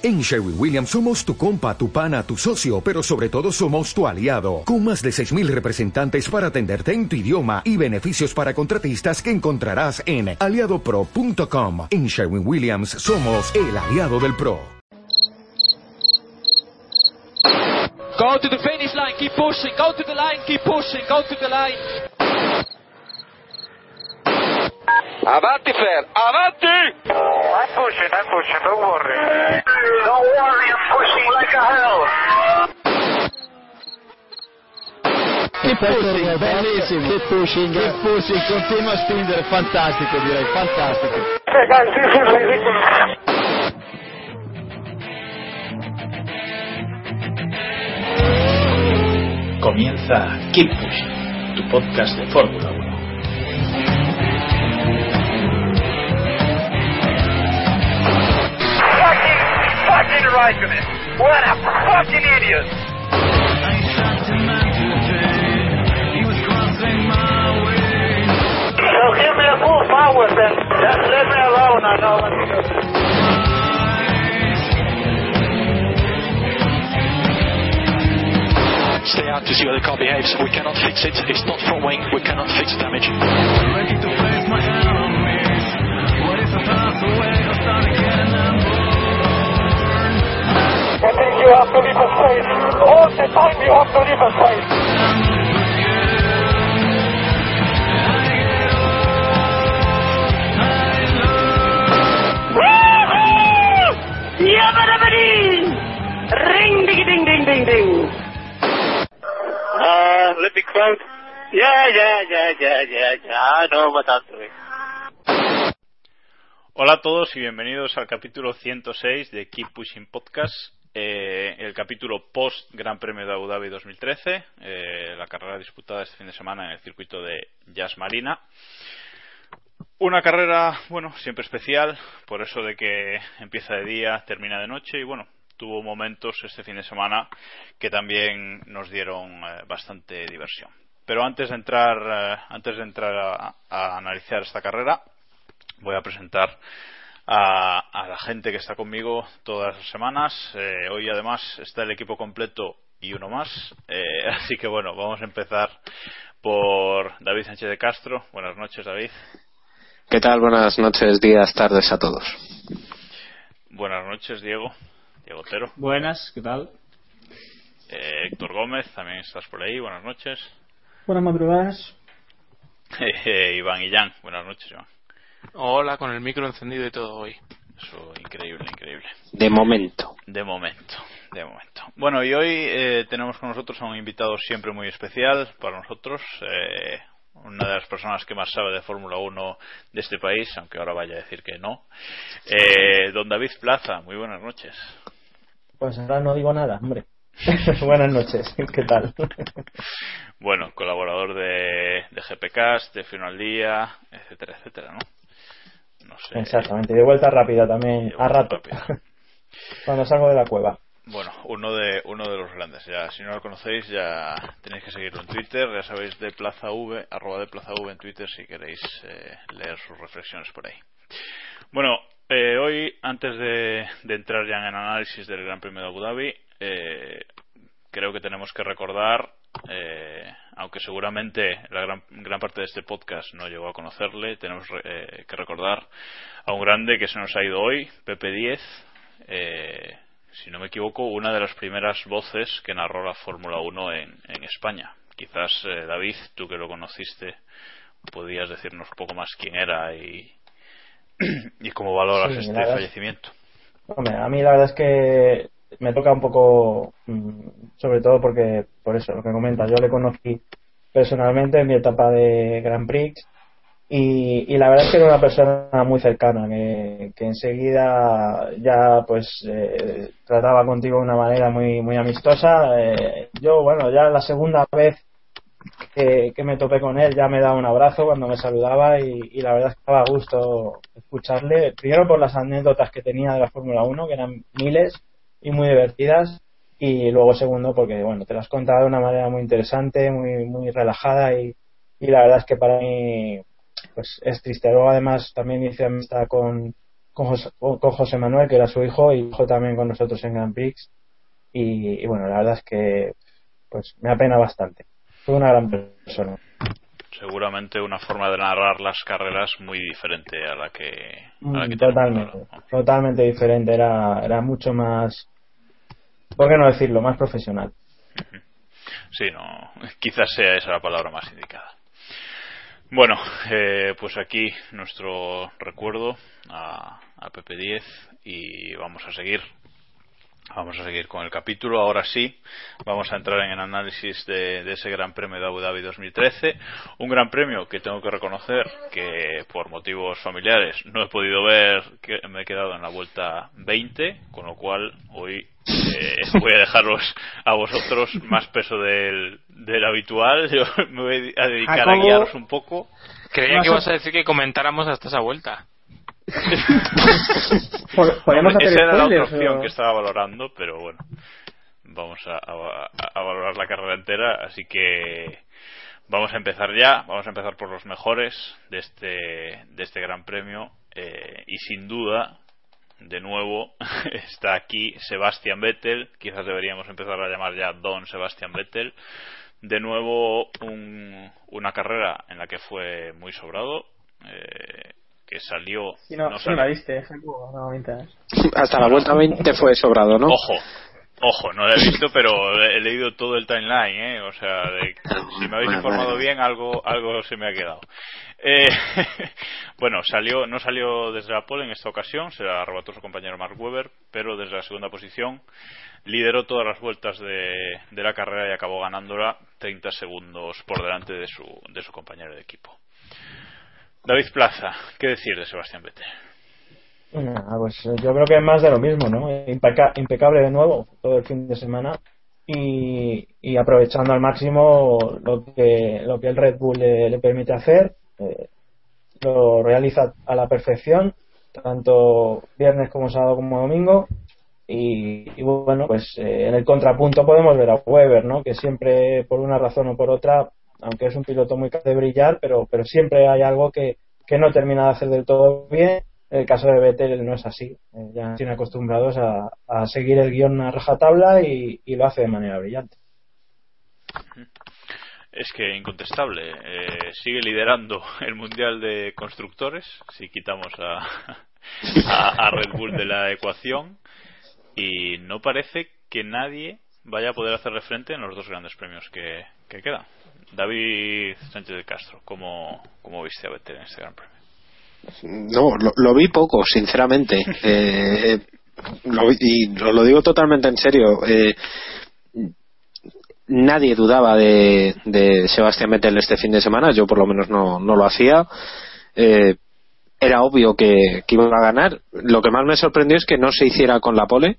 En Sherwin Williams somos tu compa, tu pana, tu socio, pero sobre todo somos tu aliado, con más de 6.000 representantes para atenderte en tu idioma y beneficios para contratistas que encontrarás en aliadopro.com. En Sherwin Williams somos el aliado del PRO. Go to the finish line, keep pushing, go to the line, keep pushing, go to the line. Avanti, Fer, avanti! I'm pushing, I'm pushing, don't worry. Don't worry, I'm pushing like a hell. Keep pushing, bellissimo. Keep pushing, keep pushing, continua a spingere, fantastico direi, fantastico. Sì. Comienza Keep Pushing, tu podcast de Fórmula 1. Fucking Raikkonen. What a fucking idiot. So give me a full power then. Just let me alone, I know what to do. Stay out to see how the car behaves. We cannot fix it. It's not front wing. We cannot fix the damage. I think you have to leave a space. All the time you have to leave a space. Ring ding ding ding ding ding. Uh, let me quote. Yeah, yeah, yeah, yeah, yeah, yeah. I know what I'm doing. Hola a todos y bienvenidos al capítulo 106 de Keep Pushing Podcast, eh, el capítulo post Gran Premio de Abu Dhabi 2013, eh, la carrera disputada este fin de semana en el circuito de Jazz Marina. Una carrera, bueno, siempre especial, por eso de que empieza de día, termina de noche y bueno, tuvo momentos este fin de semana que también nos dieron eh, bastante diversión. Pero antes de entrar, antes de entrar a analizar esta carrera, voy a presentar a, a la gente que está conmigo todas las semanas. Eh, hoy además está el equipo completo y uno más. Eh, así que bueno, vamos a empezar por David Sánchez de Castro. Buenas noches, David. ¿Qué tal? Buenas noches, días, tardes a todos. Buenas noches, Diego. Diego Otero. Buenas, ¿qué tal? Eh, Héctor Gómez, también estás por ahí. Buenas noches. Buenas madrugadas. Eh, Iván Illán. Buenas noches, Iván. Hola, con el micro encendido y todo hoy. Eso, increíble, increíble. De momento. De momento, de momento. Bueno, y hoy eh, tenemos con nosotros a un invitado siempre muy especial para nosotros, eh, una de las personas que más sabe de Fórmula 1 de este país, aunque ahora vaya a decir que no. Eh, don David Plaza, muy buenas noches. Pues ahora no digo nada, hombre. Buenas noches, ¿qué tal? Bueno, colaborador de, de GPCast, de Final al Día, etcétera, etcétera, ¿no? No sé. Exactamente, de vuelta rápida también, a rato. rápida. Cuando salgo de la cueva. Bueno, uno de uno de los grandes. Ya, si no lo conocéis, ya tenéis que seguirlo en Twitter. Ya sabéis de Plaza V, arroba de Plaza V en Twitter si queréis eh, leer sus reflexiones por ahí. Bueno, eh, hoy antes de, de entrar ya en el análisis del Gran Premio de Abu Dhabi, eh, creo que tenemos que recordar, eh, aunque seguramente la gran, gran parte de este podcast no llegó a conocerle, tenemos eh, que recordar a un grande que se nos ha ido hoy, Pepe 10. Eh, si no me equivoco, una de las primeras voces que narró la Fórmula 1 en, en España. Quizás, eh, David, tú que lo conociste, podías decirnos un poco más quién era y, y cómo valoras Sí, este fallecimiento. Hombre, a mí la verdad es que me toca un poco, mm, sobre todo porque, por eso, lo que comentas, yo le conocí personalmente en mi etapa de Grand Prix y, y la verdad es que era una persona muy cercana, que, que enseguida ya pues eh, trataba contigo de una manera muy, muy amistosa. Eh, yo, bueno, ya la segunda vez que, me topé con él ya me daba un abrazo cuando me saludaba y, y la verdad es que estaba a gusto escucharle, primero por las anécdotas que tenía de la Fórmula 1, que eran miles y muy divertidas, y luego segundo porque bueno, te las contaba de una manera muy interesante, muy, muy relajada y, y la verdad es que para mí pues es triste. Luego además también hice amistad con, con José, con José Manuel, que era su hijo, y hijo también con nosotros en Grand Prix. Y, y bueno, la verdad es que pues me apena bastante. Fue una gran persona. Seguramente una forma de narrar las carreras muy diferente a la que. A la que Mm, totalmente, totalmente diferente. Era, era mucho más, ¿por qué no decirlo? Más profesional. Sí, no, quizás sea esa la palabra más indicada. Bueno, eh, pues aquí nuestro recuerdo a, a Pepe 10 y vamos a seguir. Vamos a seguir con el capítulo. Ahora sí, vamos a entrar en el análisis de, de ese Gran Premio de Abu Dhabi 2013. Un Gran Premio que tengo que reconocer que por motivos familiares no he podido ver, que me he quedado en la vuelta 20, con lo cual hoy eh, voy a dejaros a vosotros más peso del, del habitual. Yo me voy a dedicar a guiaros un poco. Creía que ibas a decir que comentáramos hasta esa vuelta. ¿Podemos Hombre, hacer esa era la otra opción o- que estaba valorando, pero bueno, vamos a, a- a valorar la carrera entera, así que vamos a empezar ya, vamos a empezar por los mejores de este, de este Gran Premio eh, y sin duda, de nuevo, está aquí Sebastian Vettel, quizás deberíamos empezar a llamar ya Don Sebastian Vettel, de nuevo un- una carrera en la que fue muy sobrado, eh, que salió... Si no, la salió- viste, no mientas. Hasta la vuelta 20 fue sobrado, ¿no? Ojo, ojo, no lo he visto, pero he leído todo el timeline, ¿eh? O sea, de- si me habéis informado bien, algo, algo se me ha quedado. Eh, bueno, salió, no salió desde la pole en esta ocasión, se la arrebató su compañero Mark Webber, pero desde la segunda posición lideró todas las vueltas de, de la carrera y acabó ganándola 30 segundos por delante de su, de su compañero de equipo. David Plaza, ¿qué decir de Sebastián Vettel? Nah, pues eh, yo creo que es más de lo mismo, ¿no? Impeca- impecable de nuevo todo el fin de semana y, aprovechando al máximo lo que, lo que el Red Bull le, permite hacer. eh, lo realiza a la perfección, tanto viernes como sábado como domingo. Y, y bueno, pues eh, en el contrapunto podemos ver a Weber, ¿no? Que siempre, por una razón o por otra, aunque es un piloto muy capaz de brillar, pero, pero siempre hay algo que, no termina de hacer del todo bien. En el caso de Vettel no es así. Eh, ya tiene acostumbrados a, seguir el guion a rajatabla y, lo hace de manera brillante. Es que incontestable. eh, sigue liderando el Mundial de Constructores, si quitamos a, a, a Red Bull de la ecuación, y no parece que nadie vaya a poder hacerle frente en los dos grandes premios que, que quedan. David Sánchez de Castro, ¿cómo, cómo viste a Vettel en este gran premio? No, lo, lo vi poco, sinceramente. Eh, lo vi- y lo, lo digo totalmente en serio. Eh, nadie dudaba de, de Sebastián Vettel este fin de semana. Yo, por lo menos, no, no lo hacía. Eh, era obvio que, que iba a ganar. Lo que más me sorprendió es que no se hiciera con la pole.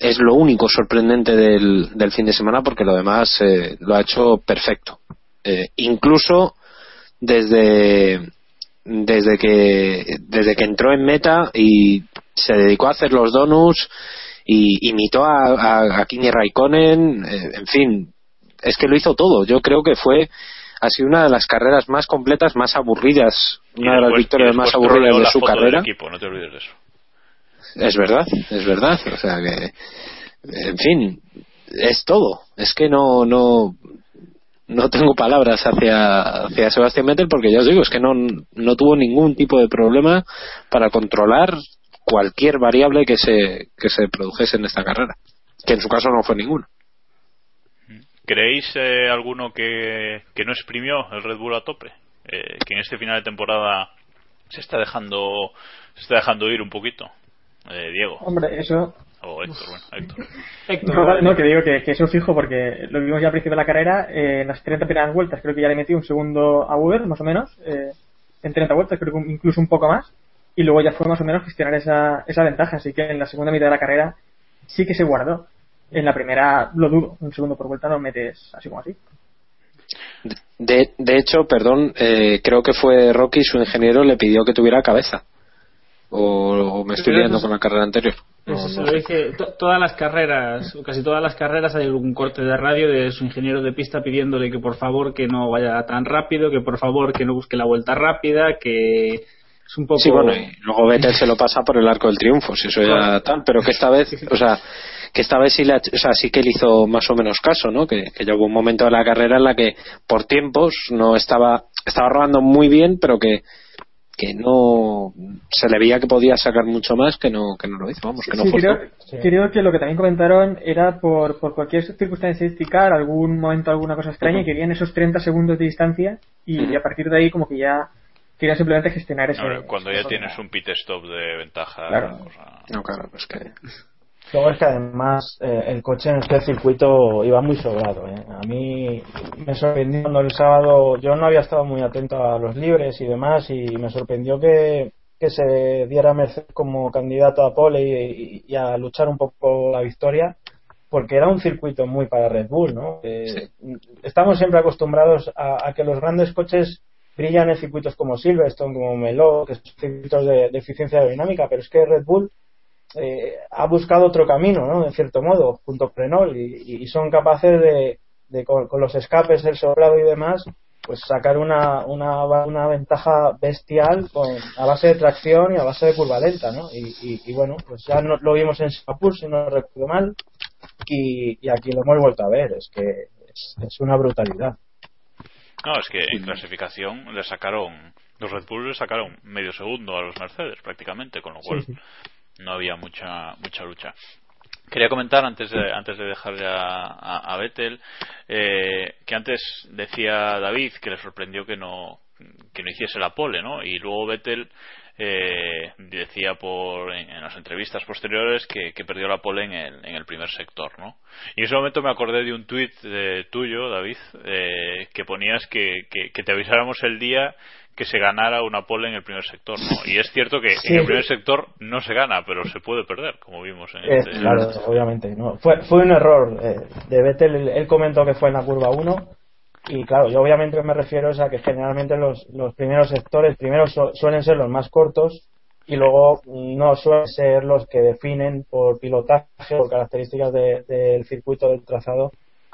Es lo único sorprendente del, del fin de semana porque lo demás eh, lo ha hecho perfecto. Eh, incluso desde desde que desde que entró en meta y se dedicó a hacer los donuts y imitó a, a, a Kimi Raikkonen eh, en fin es que lo hizo todo yo creo que fue ha sido una de las carreras más completas más aburridas una de las victorias más aburridas de su del carrera equipo, no te olvides de eso. Es verdad, es verdad. O sea que, en fin, es todo. Es que no, no, no tengo palabras hacia, hacia Sebastián Vettel porque ya os digo, es que no, no tuvo ningún tipo de problema para controlar cualquier variable que se, que se produjese en esta carrera. Que en su caso no fue ninguno. ¿Creéis eh, alguno que, que no exprimió el Red Bull a tope? Eh, que en este final de temporada se está dejando se está dejando ir un poquito. Eh, Diego Hombre, eso. o Héctor, bueno, Héctor. No, no, que digo que, que eso fijo porque lo vimos ya al principio de la carrera. eh, en las 30 primeras vueltas creo que ya le metí un segundo a Uber, más o menos. eh, en 30 vueltas, creo que incluso un poco más. Y luego ya fue más o menos gestionar esa, esa ventaja. Así que en la segunda mitad de la carrera sí que se guardó. En la primera lo dudo. Un segundo por vuelta no metes así como así. De, de hecho, perdón, eh, creo que fue Rocky, su ingeniero, le pidió que tuviera cabeza. O, o me estoy liando con la carrera anterior. Eso se lo dije, to- todas las carreras, o casi todas las carreras hay algún corte de radio de su ingeniero de pista pidiéndole que por favor que no vaya tan rápido, que por favor que no busque la vuelta rápida, que Es un poco... Sí, bueno, y luego Vettel se lo pasa por el arco del triunfo, si eso ya tal, pero que esta vez, o sea, que esta vez sí, le, o sea, sí que le hizo más o menos caso, ¿no? Que, que ya hubo un momento de la carrera en la que por tiempos no estaba, estaba rodando muy bien, pero que que no se le veía que podía sacar mucho más que no que no lo hizo vamos que no Sí, creo, creo que lo que también comentaron era por, por cualquier circunstancia estadística, algún momento, alguna cosa extraña, y querían esos 30 segundos de distancia y, a partir de ahí como que ya querían simplemente gestionar eso. Cuando ya tienes un pit stop de ventaja Claro. no claro pues que Luego es que además eh, el coche en este circuito iba muy sobrado. ¿eh? A mí me sorprendió cuando el sábado, yo no había estado muy atento a los libres y demás, y me sorprendió que, que se diera Mercedes como candidato a pole y, y- y a luchar un poco la victoria, porque era un circuito muy para Red Bull. ¿no? Eh, Estamos siempre acostumbrados a, a que los grandes coches brillan en circuitos como Silverstone, como Melo, que son circuitos de, de eficiencia aerodinámica, pero es que Red Bull eh, ha buscado otro camino, ¿no? En cierto modo, junto con Renault, y, y son capaces de, de con, con los escapes del soplado y demás, pues sacar una, una, una ventaja bestial con, a base de tracción y a base de curva lenta, ¿no? Y, y- y bueno, pues ya no, lo vimos en Singapur, si no recuerdo mal, y, y aquí lo hemos vuelto a ver, es que es, es una brutalidad. No, es que en clasificación le sacaron, los Red Bull le sacaron medio segundo a los Mercedes prácticamente, con lo cual Sí, no había mucha mucha lucha. Quería comentar antes de, antes de dejar ya a, a Vettel eh, que antes decía David que le sorprendió que no que no hiciese la pole, ¿no? Y luego Vettel eh, decía por en, en las entrevistas posteriores que, que perdió la pole en el, en el primer sector, ¿no? Y en ese momento me acordé de un tuit eh, tuyo, David, eh, que ponías que, que, que te avisáramos el día que se ganara una pole en el primer sector, ¿no? Y es cierto que Sí. en el primer sector no se gana, pero se puede perder, como vimos en Eh, este. claro, obviamente. ¿no? Fue, fue un error eh, de Vettel. Él, comentó que fue en la curva 1. Y claro, yo obviamente me refiero a que generalmente los, los primeros sectores, primero su- suelen ser los más cortos y luego no suelen ser los que definen por pilotaje, por características de- del circuito del trazado,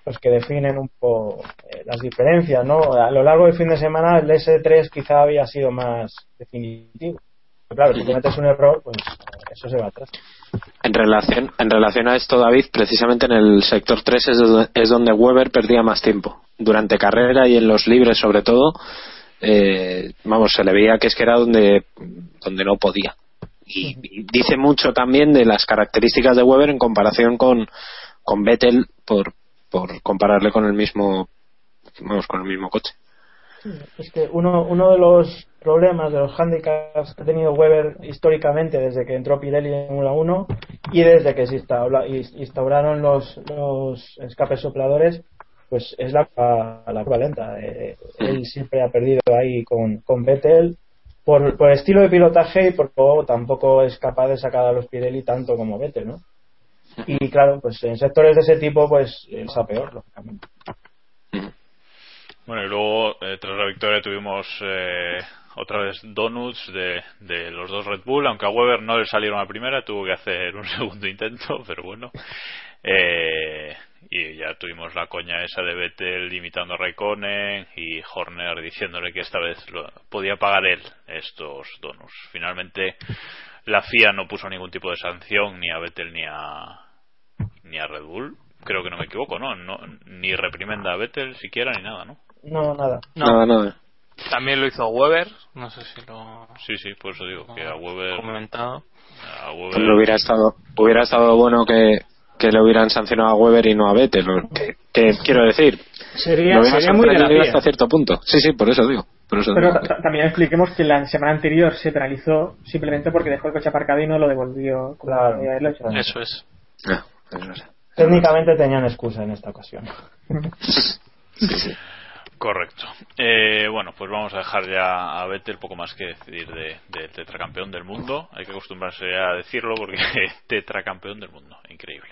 los que definen un poco eh, las diferencias, ¿no? A lo largo del fin de semana el S3 quizá había sido más definitivo. Pero claro, si cometes un error, pues eh, eso se va atrás. En relación, en relación a esto, David, precisamente en el sector 3 es donde, es donde Weber perdía más tiempo. Durante carrera y en los libres, sobre todo, eh, vamos, se le veía que es que era donde, donde no podía. Y, y dice mucho también de las características de Weber en comparación con, con Vettel por, por compararle con el mismo, vamos, con el mismo coche. Es que uno, uno de los problemas, de los handicaps que ha tenido Weber históricamente desde que entró Pirelli en Fórmula 1 y desde que se instaura- ins- instauraron los, los escapes sopladores, pues es la, la curva lenta. Eh, él siempre ha perdido ahí con, con Vettel por, por estilo de pilotaje y por tampoco es capaz de sacar a los Pirelli tanto como Vettel, ¿no? Y claro, pues en sectores de ese tipo, pues es a peor, lógicamente. Bueno, y luego, eh, tras la victoria, tuvimos eh, otra vez donuts de, de los dos Red Bull, aunque a Weber no le salieron a primera, tuvo que hacer un segundo intento, pero bueno. Eh, y ya tuvimos la coña esa de Vettel imitando a Raikkonen y Horner diciéndole que esta vez lo, podía pagar él estos donuts. Finalmente, la FIA no puso ningún tipo de sanción ni a Vettel ni a, ni a Red Bull. Creo que no me equivoco, ¿no? no ni reprimenda a Vettel siquiera ni nada, ¿no? No, nada. Nada, nada. También lo hizo Weber, no sé si lo Sí, sí, por eso digo que a Weber. comentado. A Weber Pero hubiera estado, hubiera estado bueno que, que le hubieran sancionado a Weber y no a Vettel. ¿no? Que, que quiero decir, Sería, sería muy FIA. hasta cierto punto. Sí, sí, por eso digo. Por eso Pero digo. ta- también expliquemos que la semana anterior se penalizó simplemente porque dejó el coche aparcado y no lo devolvió. como Claro. haberlo hecho. Eso es. Ah, eso es. Técnicamente tenían excusa en esta ocasión. Correcto. Eh, bueno, pues vamos a dejar ya a Vettel poco más que decir de, del tetracampeón del mundo. Hay que acostumbrarse a decirlo porque tetracampeón del mundo, increíble.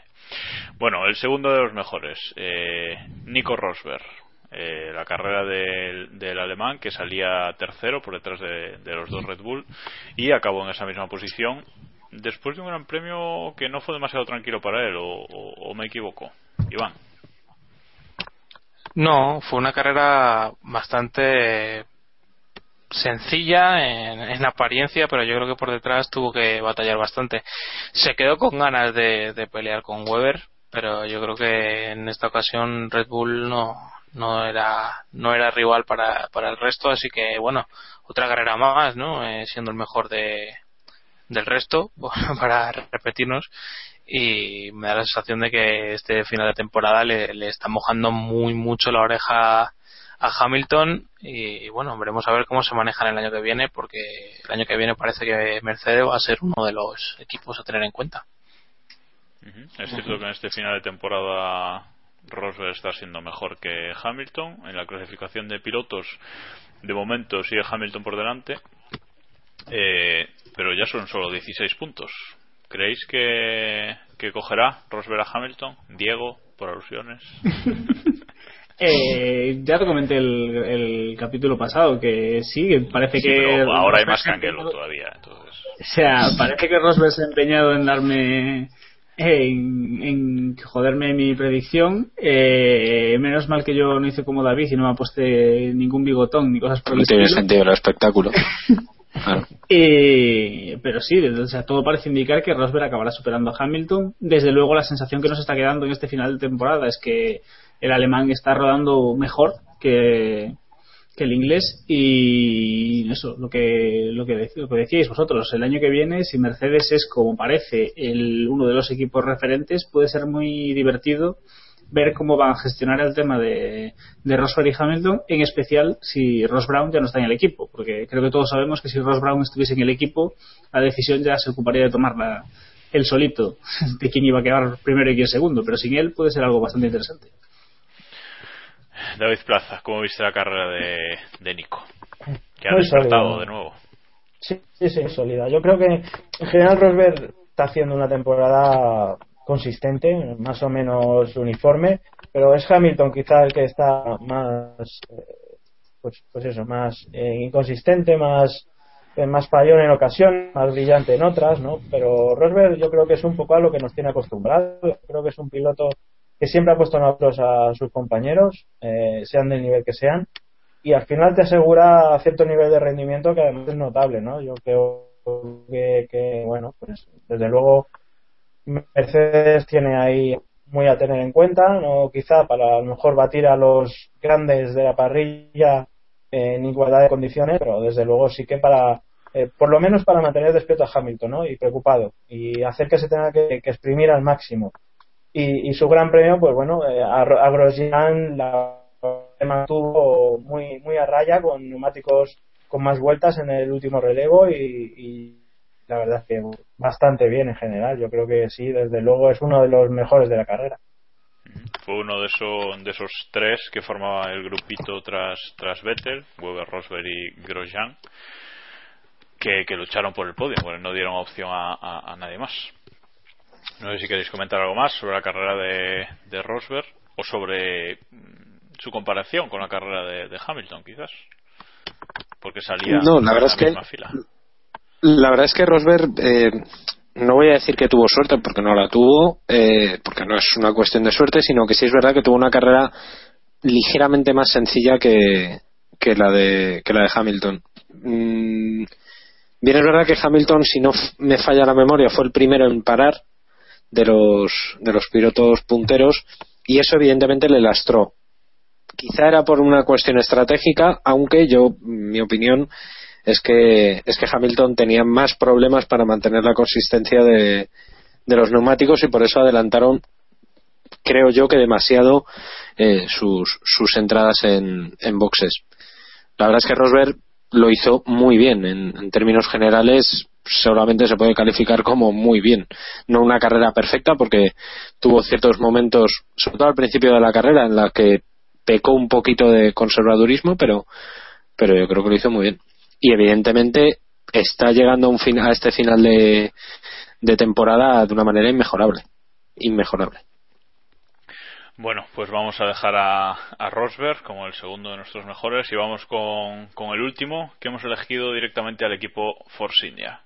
Bueno, el segundo de los mejores, eh, Nico Rosberg. Eh, la carrera del, del alemán que salía tercero por detrás de, de los dos Red Bull y acabó en esa misma posición después de un gran premio que no fue demasiado tranquilo para él o, me equivoco. Iván. No, fue una carrera bastante sencilla en, en, apariencia, pero yo creo que por detrás tuvo que batallar bastante. Se quedó con ganas de, de pelear con Weber, pero yo creo que en esta ocasión Red Bull no, no era no era rival para, para el resto, así que bueno, otra carrera más, ¿no? Eh, siendo el mejor de, del resto, para repetirnos, y me da la sensación de que este final de temporada le, está mojando muy mucho la oreja a Hamilton y, bueno, veremos a ver cómo se manejan el año que viene porque el año que viene parece que Mercedes va a ser uno de los equipos a tener en cuenta. Es cierto que en este final de temporada Rosberg está siendo mejor que Hamilton. En la clasificación de pilotos, de momento sigue Hamilton por delante, eh, pero ya son solo 16 puntos. ¿Creéis que, que cogerá Rosberg a Hamilton? Diego, por alusiones. Eh, ya te comenté el, el, capítulo pasado que sí, que parece sí, que. ahora hay más canguelo todavía. Entonces. O sea, parece que Rosberg se ha empeñado en darme. En, en joderme mi predicción. Eh, menos mal que yo no hice como David y no me ha puesto ningún bigotón ni cosas por el No tiene sentido el espectáculo. Claro. Eh, pero sí, o sea, todo parece indicar que Rosberg acabará superando a Hamilton. Desde luego, la sensación que nos está quedando en este final de temporada es que el alemán está rodando mejor que, que el inglés y eso, lo que, lo que, lo que decíais vosotros, el año que viene, si Mercedes es como parece el, uno de los equipos referentes, puede ser muy divertido ver cómo van a gestionar el tema de, de Rosberg y Hamilton, en especial si Ross Brown ya no está en el equipo, porque creo que todos sabemos que si Ross Brown estuviese en el equipo, la decisión ya se ocuparía de tomarla él solito, de quién iba a quedar primero y quién segundo, pero sin él puede ser algo bastante interesante. David Plaza, ¿cómo viste la carrera de, de Nico? Que ha despertado de nuevo. Sí, sí, sí, sólida. Yo creo que en general Rosberg está haciendo una temporada consistente, más o menos uniforme, pero es Hamilton quizá el que está más, pues, pues eso, más eh, inconsistente, más eh, más fallón en ocasiones, más brillante en otras, ¿no? Pero Rosberg yo creo que es un poco a lo que nos tiene acostumbrados. Creo que es un piloto que siempre ha puesto en apuros a sus compañeros, eh, sean del nivel que sean, y al final te asegura cierto nivel de rendimiento que además es notable, ¿no? Yo creo que bueno, pues desde luego Mercedes tiene ahí muy a tener en cuenta, no quizá para a lo mejor batir a los grandes de la parrilla en igualdad de condiciones, pero desde luego sí que para, eh, por lo menos para mantener despierto a Hamilton, ¿no? Y preocupado y hacer que se tenga que, exprimir al máximo. Y, y, su gran premio, pues bueno, eh, a, a Grosjean la mantuvo muy muy a raya con neumáticos con más vueltas en el último relevo y, y la verdad es que bastante bien en general. Yo creo que sí, desde luego es uno de los mejores de la carrera. Fue uno de esos, de esos tres que formaba el grupito tras, tras Vettel, Weber, Rosberg y Grosjean, que, que lucharon por el podio, porque no dieron opción a, a, a, nadie más. No sé si queréis comentar algo más sobre la carrera de, de Rosberg o sobre su comparación con la carrera de, de Hamilton, quizás. Porque salía no, la verdad en la es que fila. La verdad es que Rosberg, eh, no voy a decir que tuvo suerte porque no la tuvo, eh, porque no es una cuestión de suerte, sino que sí es verdad que tuvo una carrera ligeramente más sencilla que, que la de que la de Hamilton. Mm, bien es verdad que Hamilton, si no me falla la memoria, fue el primero en parar de los de los pilotos punteros y eso evidentemente le lastró. Quizá era por una cuestión estratégica, aunque yo, mi opinión, es que es que Hamilton tenía más problemas para mantener la consistencia de, de los neumáticos y por eso adelantaron creo yo que demasiado eh, sus, entradas en, en boxes. La verdad es que Rosberg lo hizo muy bien. En, en términos generales solamente se puede calificar como muy bien. No una carrera perfecta porque tuvo ciertos momentos sobre todo al principio de la carrera en la que pecó un poquito de conservadurismo pero pero yo creo que lo hizo muy bien y evidentemente está llegando a, un fin, a este final de, temporada de una manera inmejorable. Inmejorable. Bueno, pues vamos a dejar a, Rosberg como el segundo de nuestros mejores y vamos con, el último que hemos elegido directamente al equipo Force India.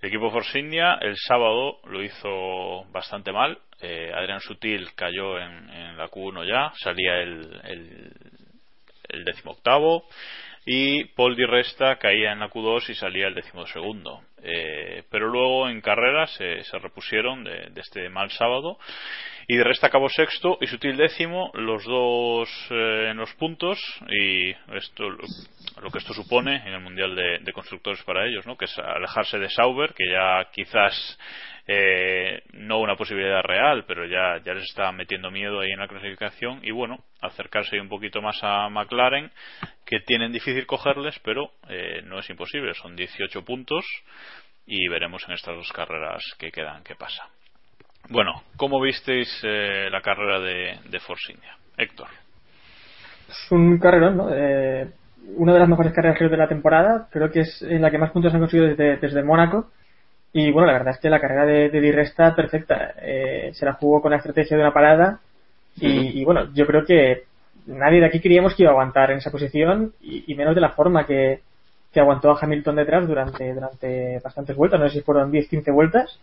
El equipo Force India el sábado lo hizo bastante mal. Eh, Adrián Sutil cayó en, la Q1 ya, salía el, el, el décimo octavo. Y Paul Di Resta caía en la Q2 y salía el decimosegundo. Eh, pero luego en carrera se, se repusieron de, este mal sábado y Di Resta acabó sexto y Sutil décimo, los dos eh, en los puntos y esto lo que esto supone en el Mundial de, de Constructores para ellos, ¿no? que es alejarse de Sauber, que ya quizás eh, no una posibilidad real, pero ya, ya les está metiendo miedo ahí en la clasificación y bueno, acercarse un poquito más a McLaren, que tienen difícil cogerles, pero eh, no es imposible, son 18 puntos y veremos en estas dos carreras que quedan qué pasa. Bueno, ¿cómo visteis eh, la carrera de, de Force India? Héctor. Es un carrerón, ¿no? Eh, una de las mejores carreras de la temporada, creo que es en la que más puntos han conseguido desde, desde Mónaco y bueno, la verdad es que la carrera de, de Dirre está perfecta. Eh, se la jugó con la estrategia de una parada. Y, y, bueno, yo creo que nadie de aquí creíamos que iba a aguantar en esa posición. Y, y menos de la forma que, que, aguantó a Hamilton detrás durante, durante bastantes vueltas. No sé si fueron 10-15 vueltas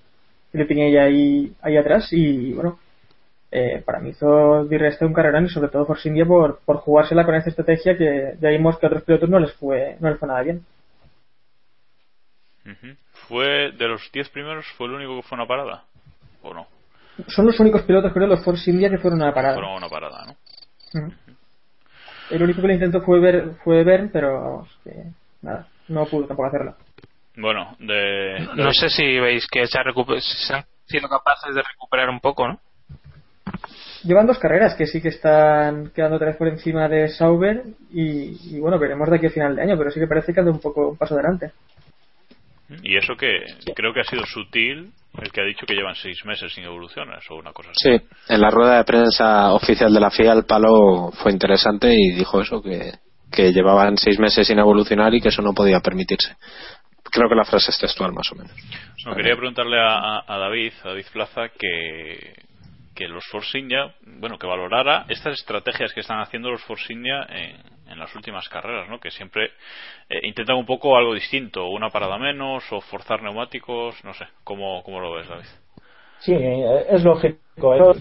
que le tenía ella ahí, ahí atrás. Y bueno, eh, para mí hizo Dirre un carrerón y sobre todo Force India por, por jugársela con esta estrategia que ya vimos que a otros pilotos no les fue, no les fue nada bien. Uh -huh fue de los 10 primeros fue el único que fue una parada o no son los únicos pilotos creo los Force India que fueron una parada. Fueron una parada no uh -huh. el único que lo intentó fue ver fue ver pero vamos que nada no pudo tampoco hacerlo. Bueno de, no, no sé si veis que se, se han sido capaces de recuperar un poco no llevan dos carreras que sí que están quedando otra vez por encima de Sauber y, y, bueno veremos de aquí a final de año pero sí que parece que anda un poco un paso adelante y eso que creo que ha sido sutil el que ha dicho que llevan seis meses sin evoluciones o una cosa así. Sí, en la rueda de prensa oficial de la FIA el palo fue interesante y dijo eso, que, que llevaban seis meses sin evolucionar y que eso no podía permitirse. Creo que la frase es textual más o menos. No, quería preguntarle a, a David, a David Plaza, que, que los Force India, bueno, que valorara estas estrategias que están haciendo los Force India en, en las últimas carreras, ¿no? Que siempre eh, intentan un poco algo distinto, una parada menos o forzar neumáticos, no sé, ¿cómo, cómo lo ves, David? Sí, es lógico. Ellos,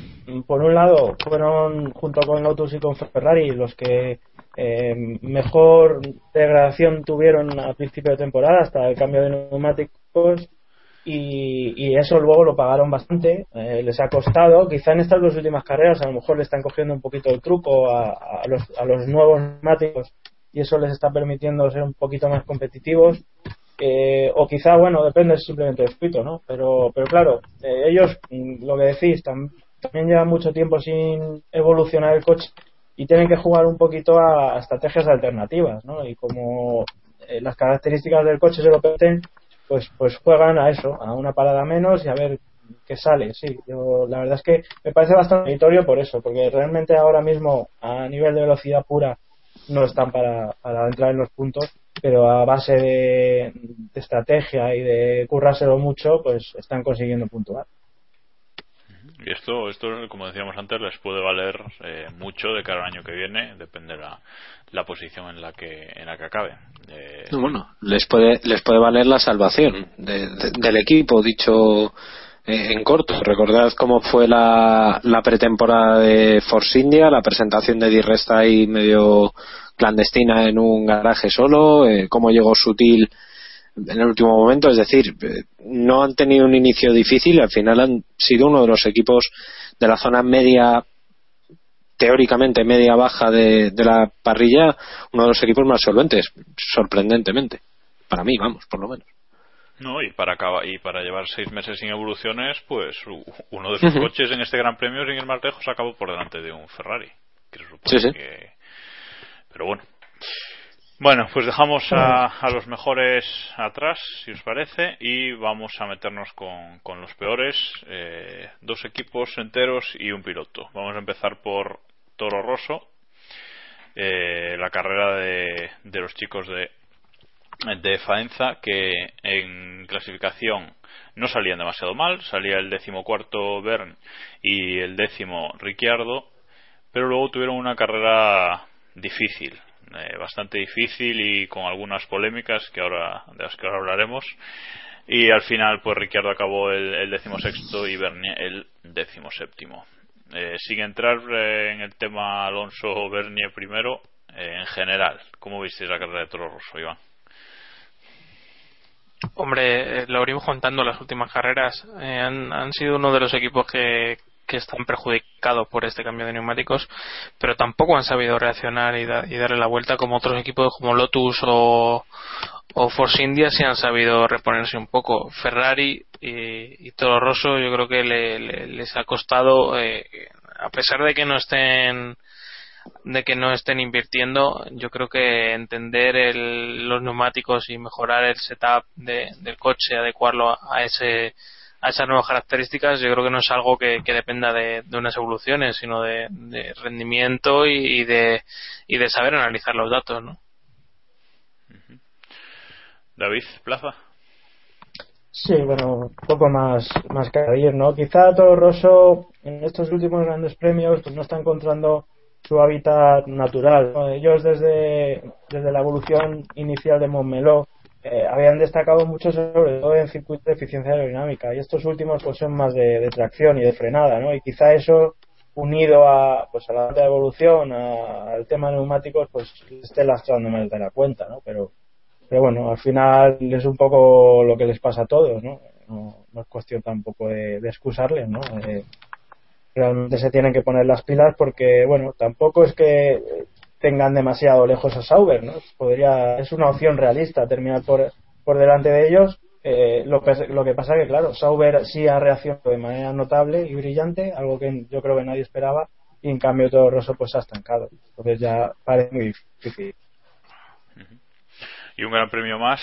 por un lado, fueron junto con Lotus y con Ferrari los que eh, mejor degradación tuvieron a principio de temporada hasta el cambio de neumáticos y, y, eso luego lo pagaron bastante, eh, les ha costado, quizá en estas dos últimas carreras a lo mejor le están cogiendo un poquito el truco a, los, a los nuevos neumáticos y eso les está permitiendo ser un poquito más competitivos eh, o quizá bueno depende simplemente del espíritu no pero pero claro eh, ellos lo que decís tam, también llevan mucho tiempo sin evolucionar el coche y tienen que jugar un poquito a, a estrategias alternativas no y como eh, las características del coche se lo permiten pues pues juegan a eso, a una parada menos y a ver qué sale. Sí, yo la verdad es que me parece bastante meritorio por eso, porque realmente ahora mismo a nivel de velocidad pura no están para, para entrar en los puntos, pero a base de, de estrategia y de currárselo mucho, pues están consiguiendo puntuar. Y esto, esto, como decíamos antes, les puede valer eh, mucho de cara al año que viene, depende de la, posición en la que en la que acabe. Eh... Bueno, les puede les puede valer la salvación de, del equipo, dicho eh, en corto. Recordad cómo fue la, la pretemporada de Force India, la presentación de Di Resta ahí medio clandestina en un garaje solo, eh, cómo llegó Sutil en el último momento, es decir, no han tenido un inicio difícil, al final han sido uno de los equipos de la zona media, teóricamente media baja de, de la parrilla, uno de los equipos más solventes, sorprendentemente, para mí, vamos, por lo menos. No, y para acabar, y para llevar seis meses sin evoluciones, pues uno de sus uh -huh. coches en este Gran Premio, sin ir más lejos, acabó por delante de un Ferrari. Que sí, sí. Que... Pero bueno. Bueno, pues dejamos a, a, los mejores atrás, si os parece, y vamos a meternos con, con los peores. Eh, dos equipos enteros y un piloto. Vamos a empezar por Toro Rosso, eh, la carrera de, de, los chicos de, de Faenza, que en clasificación no salían demasiado mal. Salía el decimocuarto Bern y el décimo Ricciardo, pero luego tuvieron una carrera difícil eh, bastante difícil y con algunas polémicas que ahora de las que ahora hablaremos y al final pues Ricciardo acabó el, el decimosexto y Bernier el decimoséptimo eh, sin entrar eh, en el tema Alonso Bernier primero en general. ¿Cómo visteis la carrera de Toro Rosso, Iván? Hombre, lo venimos contando las últimas carreras. han sido uno de los equipos que, que están perjudicados por este cambio de neumáticos, pero tampoco han sabido reaccionar y, darle la vuelta como otros equipos como Lotus o, Force India si han sabido reponerse un poco. Ferrari y, Toro Rosso yo creo que les ha costado, eh, a pesar de que no estén de que no estén invirtiendo, yo creo que entender los neumáticos y mejorar el setup del coche, adecuarlo a ese a esas nuevas características, yo creo que no es algo que, dependa de, unas evoluciones, sino de, rendimiento y, de, y de saber analizar los datos, ¿no? David Plaza. Sí, bueno, un poco más, más que ayer, ¿no? Quizá Toro Rosso en estos últimos grandes premios pues no está encontrando su hábitat natural. Ellos desde, desde la evolución inicial de Montmeló eh, habían destacado mucho sobre todo en circuitos de eficiencia aerodinámica y estos últimos pues son más de, tracción y de frenada ¿no? y quizá eso unido a pues a la evolución al tema de neumáticos pues esté lastrando más de la cuenta ¿no? pero pero bueno al final es un poco lo que les pasa a todos ¿no? No, es cuestión tampoco de, de excusarles ¿no? Eh, realmente se tienen que poner las pilas porque bueno tampoco es que tengan demasiado lejos a Sauber, ¿no? Podría, es una opción realista terminar por, por delante de ellos. Eh, lo, lo que pasa que, claro, Sauber sí ha reaccionado de manera notable y brillante, algo que yo creo que nadie esperaba, y en cambio todo Rosso pues ha estancado. Entonces ya parece muy difícil. Y un gran premio más,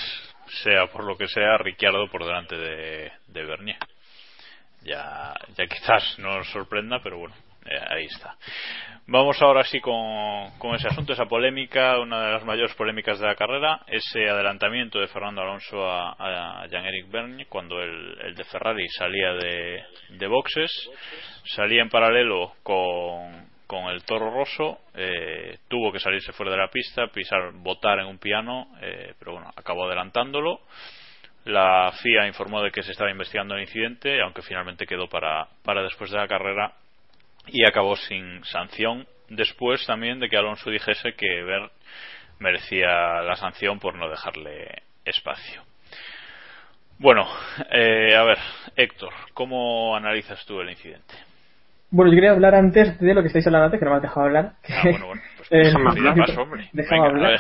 sea por lo que sea, Ricciardo por delante de, de Bernier. Ya, ya quizás no nos sorprenda, pero bueno, ahí está. Vamos ahora sí con, ese asunto, esa polémica, una de las mayores polémicas de la carrera, ese adelantamiento de Fernando Alonso a, Jean-Eric Bernier cuando el, de Ferrari salía de, de boxes, salía en paralelo con, con el Toro Rosso, eh, tuvo que salirse fuera de la pista, pisar, botar en un piano, eh, pero bueno, acabó adelantándolo. La FIA informó de que se estaba investigando el incidente, aunque finalmente quedó para, para después de la carrera y acabó sin sanción después también de que Alonso dijese que Ver merecía la sanción por no dejarle espacio. Bueno, eh, a ver, Héctor, ¿cómo analizas tú el incidente? Bueno, yo quería hablar antes de lo que estáis hablando antes, que no me has dejado hablar. Ah, bueno, bueno, pues eh, más, hombre. Déjame hablar.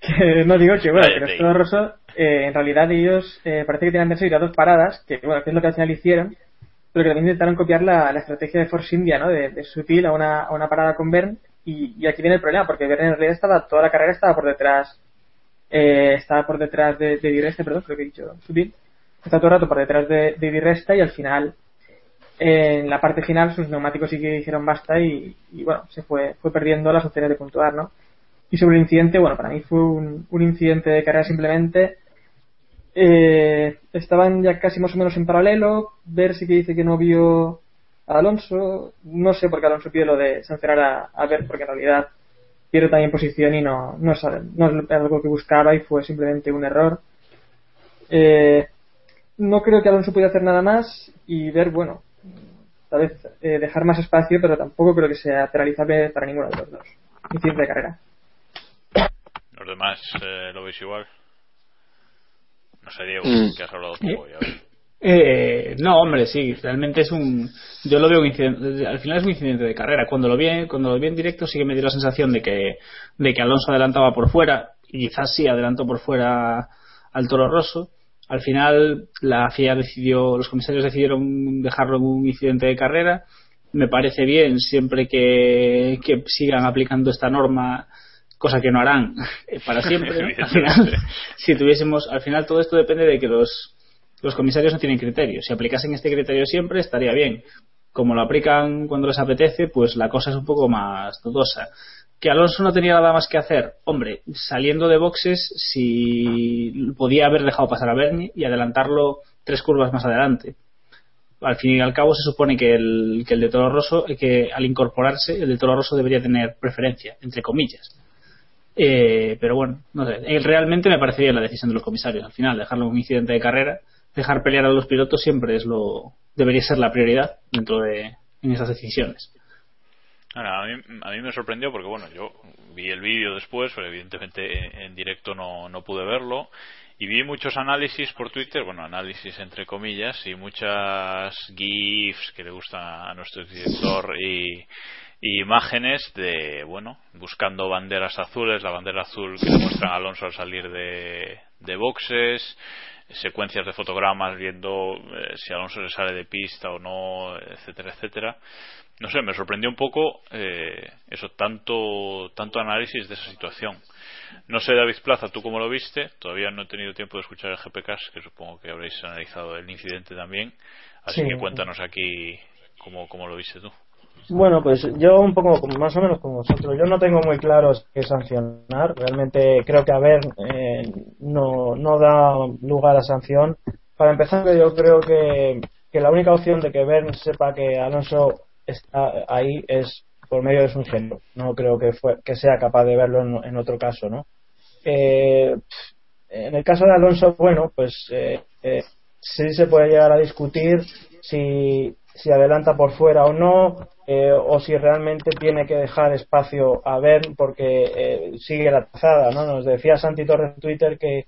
no digo que, bueno, que todo Rosso, eh, en realidad ellos eh, parece que tienen que seguir a dos paradas, que bueno, que es lo que al final hicieron, pero que también intentaron copiar la, estrategia de Force India, ¿no? De, sutil a una, parada con Bern. Y, aquí viene el problema, porque Bern en realidad estaba, toda la carrera estaba por detrás, eh, estaba por detrás de, de Diresta, perdón, creo que he dicho sutil. Está todo el rato por detrás de, de Diresta y al final, en la parte final, sus neumáticos sí que dijeron basta y, bueno, se fue, fue perdiendo las opciones de puntuar, ¿no? Y sobre el incidente, bueno, para mí fue un incidente de carrera simplemente eh, estaban ya casi más o menos en paralelo. Ver si que dice que no vio a Alonso. No sé por qué Alonso pide lo de sancionar a, a Ver, porque en realidad pierde también posición y no, no, es, algo que buscaba y fue simplemente un error. Eh, no creo que Alonso pueda hacer nada más y ver, bueno, tal vez eh, dejar más espacio, pero tampoco creo que sea penalizable para ninguno de los dos. Incidente de carrera. Los demás eh, lo veis igual. No sé, Diego, mm. que has hablado tú eh, eh, no, hombre, sí, realmente es un. Yo lo veo un incidente. Al final es un incidente de carrera. Cuando lo vi, cuando lo vi en directo, sí que me dio la sensación de que, de que Alonso adelantaba por fuera, y quizás sí adelantó por fuera al Toro Rosso. Al final, la FIA decidió, los comisarios decidieron dejarlo en un incidente de carrera. Me parece bien, siempre que, que sigan aplicando esta norma cosa que no harán eh, para siempre. al final, si tuviésemos, al final todo esto depende de que los, los comisarios no tienen criterio. Si aplicasen este criterio siempre, estaría bien. Como lo aplican cuando les apetece, pues la cosa es un poco más dudosa. Que Alonso no tenía nada más que hacer. Hombre, saliendo de boxes, si podía haber dejado pasar a Bernie y adelantarlo tres curvas más adelante. Al fin y al cabo se supone que el, que el de Toro Rosso, que al incorporarse, el de Toro Rosso debería tener preferencia, entre comillas eh, pero bueno, no sé. Eh, realmente me parecería la decisión de los comisarios. Al final, dejarlo un incidente de carrera, dejar pelear a los pilotos siempre es lo debería ser la prioridad dentro de en esas decisiones. a, mí, a mí me sorprendió porque, bueno, yo vi el vídeo después, pero evidentemente en, directo no, no pude verlo. Y vi muchos análisis por Twitter, bueno, análisis entre comillas, y muchas GIFs que le gustan a nuestro director y imágenes de, bueno, buscando banderas azules, la bandera azul que demuestran a Alonso al salir de, de boxes, secuencias de fotogramas viendo eh, si Alonso le sale de pista o no, etcétera, etcétera. No sé, me sorprendió un poco eh, eso, tanto, tanto análisis de esa situación. No sé, David Plaza, ¿tú cómo lo viste? Todavía no he tenido tiempo de escuchar el GPCAS, que supongo que habréis analizado el incidente también. Así que cuéntanos aquí cómo, cómo lo viste tú. Bueno, pues yo un poco más o menos como vosotros. Yo no tengo muy claro qué sancionar. Realmente creo que a ver eh, no, no da lugar a sanción. Para empezar, yo creo que, que la única opción de que Bern sepa que Alonso está ahí es por medio de su género. No creo que, fue, que sea capaz de verlo en, otro caso, ¿no? Eh, en el caso de Alonso, bueno, pues eh, eh, sí se puede llegar a discutir si, si adelanta por fuera o no, eh, o si realmente tiene que dejar espacio a ver porque eh, sigue la trazada, ¿no? Nos decía Santi Torres en Twitter que,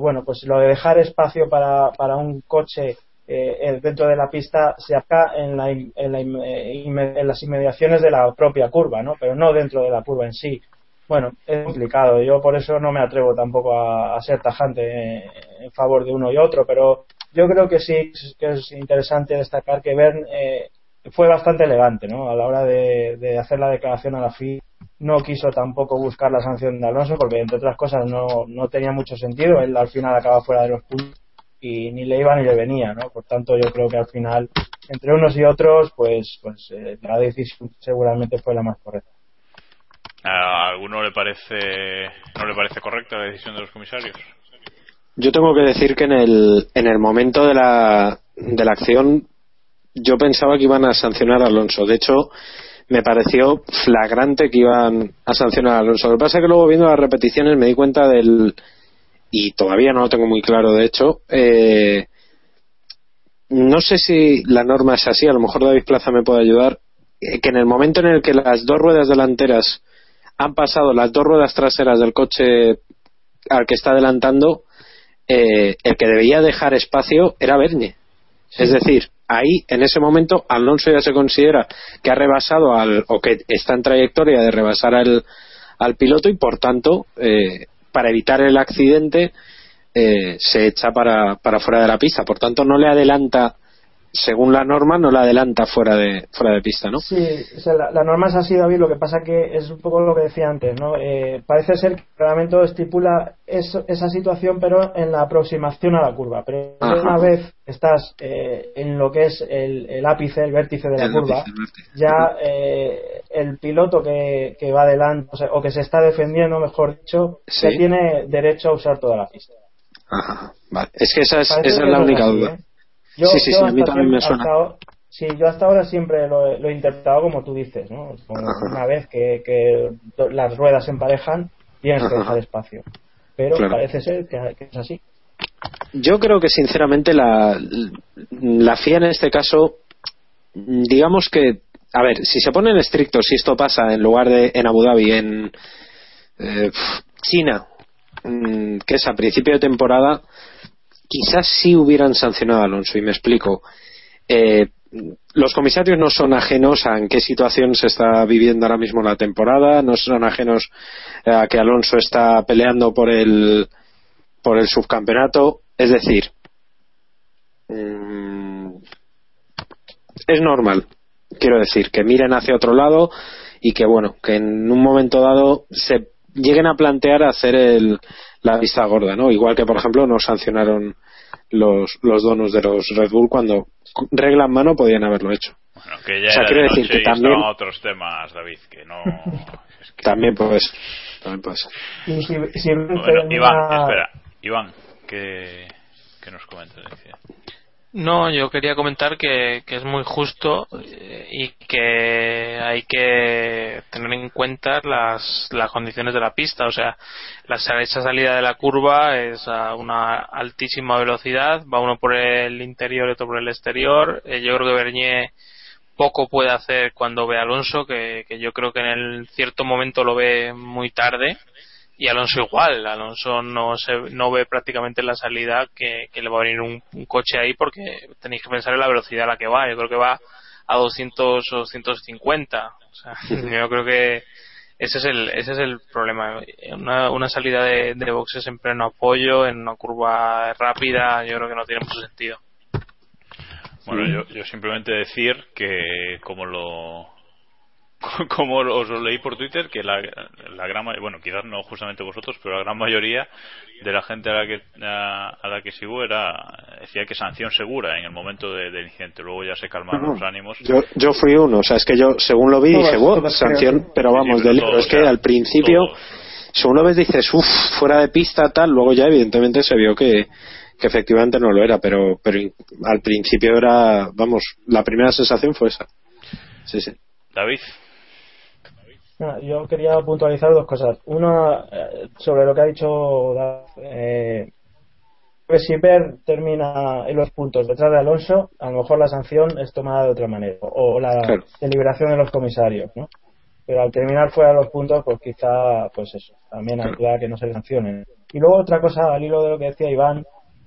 bueno, pues lo de dejar espacio para, para un coche eh, dentro de la pista se acá en, la, en, en, las inmediaciones de la propia curva, ¿no? Pero no dentro de la curva en sí. Bueno, es complicado. Yo por eso no me atrevo tampoco a, ser tajante en, favor de uno y otro, pero yo creo que sí que es interesante destacar que Bern eh, fue bastante elegante ¿no? a la hora de, hacer la declaración a la FI. No quiso tampoco buscar la sanción de Alonso porque, entre otras cosas, no, no tenía mucho sentido. Él al final acaba fuera de los puntos y ni le iba ni le venía. ¿no? Por tanto, yo creo que al final, entre unos y otros, pues, pues eh, la decisión seguramente fue la más correcta. ¿A alguno le parece, no le parece correcta la decisión de los comisarios? Yo tengo que decir que en el, en el momento de la, de la acción yo pensaba que iban a sancionar a Alonso. De hecho, me pareció flagrante que iban a sancionar a Alonso. Lo que pasa es que luego viendo las repeticiones me di cuenta del. Y todavía no lo tengo muy claro, de hecho. Eh, no sé si la norma es así, a lo mejor David Plaza me puede ayudar. Eh, que en el momento en el que las dos ruedas delanteras han pasado las dos ruedas traseras del coche al que está adelantando, eh, el que debía dejar espacio era Bernie. Es decir, ahí, en ese momento, Alonso ya se considera que ha rebasado al, o que está en trayectoria de rebasar al, al piloto y, por tanto, eh, para evitar el accidente, eh, se echa para, para fuera de la pista. Por tanto, no le adelanta según la norma no la adelanta fuera de fuera de pista, ¿no? Sí, la, norma es así, David. Lo que pasa que es un poco lo que decía antes, ¿no? Eh, parece ser que el reglamento estipula esa situación, pero en la aproximación a la curva. Pero una vez estás eh, en lo que es el, ápice, el vértice de la curva, ya eh, el piloto que, va adelante, o, que se está defendiendo, mejor dicho, se tiene derecho a usar toda la pista. Ajá, vale. Es que esa es, esa es la única duda. Yo, sí, sí, sí, a mí también me suena. sí, yo hasta ahora siempre lo, he interpretado como tú dices, ¿no? una vez que, que, las ruedas se emparejan, tienes que dejar espacio. Pero parece ser que, es así. Yo creo que sinceramente la, la FIA en este caso, digamos que, a ver, si se ponen estrictos, si esto pasa en lugar de en Abu Dhabi, en eh, China, mm, que es a principio de temporada, quizás sí hubieran sancionado a Alonso, y me explico. Eh, los comisarios no son ajenos a en qué situación se está viviendo ahora mismo la temporada, no son ajenos a que Alonso está peleando por el, por el subcampeonato. Es decir, mm, es normal, quiero decir, que miren hacia otro lado y que, bueno, que en un momento dado se lleguen a plantear hacer el, la vista gorda, ¿no? Igual que, por ejemplo, no sancionaron los, los donos de los Red Bull cuando regla en mano podían haberlo hecho. Bueno, que ya o sea, quiero decir que también otros temas, David, que no también puede ser, también puede ser. bueno, Iván, espera, Iván, ¿qué, qué nos comentas? No, yo quería comentar que, es muy justo eh, y que hay que tener en cuenta las, las condiciones de la pista. O sea, la, esa salida de la curva es a una altísima velocidad, va uno por el interior y otro por el exterior. Eh, yo creo que Bernier poco puede hacer cuando ve a Alonso, que, que yo creo que en el cierto momento lo ve muy tarde y Alonso igual, Alonso no se, no ve prácticamente la salida que, que le va a venir un, un, coche ahí porque tenéis que pensar en la velocidad a la que va, yo creo que va a 200 o 250, o sea, yo creo que ese es el, ese es el problema, una, una salida de, de boxes en pleno apoyo, en una curva rápida, yo creo que no tiene mucho sentido. Bueno, yo, yo simplemente decir que como lo como os lo leí por Twitter que la, la gran bueno quizás no justamente vosotros pero la gran mayoría de la gente a la que a, a la que sigo era decía que sanción segura en el momento de, del incidente luego ya se calmaron No, los ánimos Yo, yo fui uno, o sea, es que yo, según lo vi, dije, wow, sanción, pero vamos, Sí, pero del libro. Es que o sea, al principio, según lo ves, dices, uff, fuera de pista, tal, luego ya evidentemente se vio que, que efectivamente no lo era, pero, pero al principio era, vamos, la primera sensación fue esa. Sí, sí. David Yo quería puntualizar dos cosas. Una, eh, sobre lo que ha dicho eh, que si Per termina en los puntos detrás de Alonso, a lo mejor la sanción es tomada de otra manera, o la Claro. deliberación de los comisarios, ¿no? Pero al terminar fuera de los puntos, pues quizá, pues eso, también ayuda a que no se le sancionen. Y luego otra cosa, al hilo de lo que decía Iván,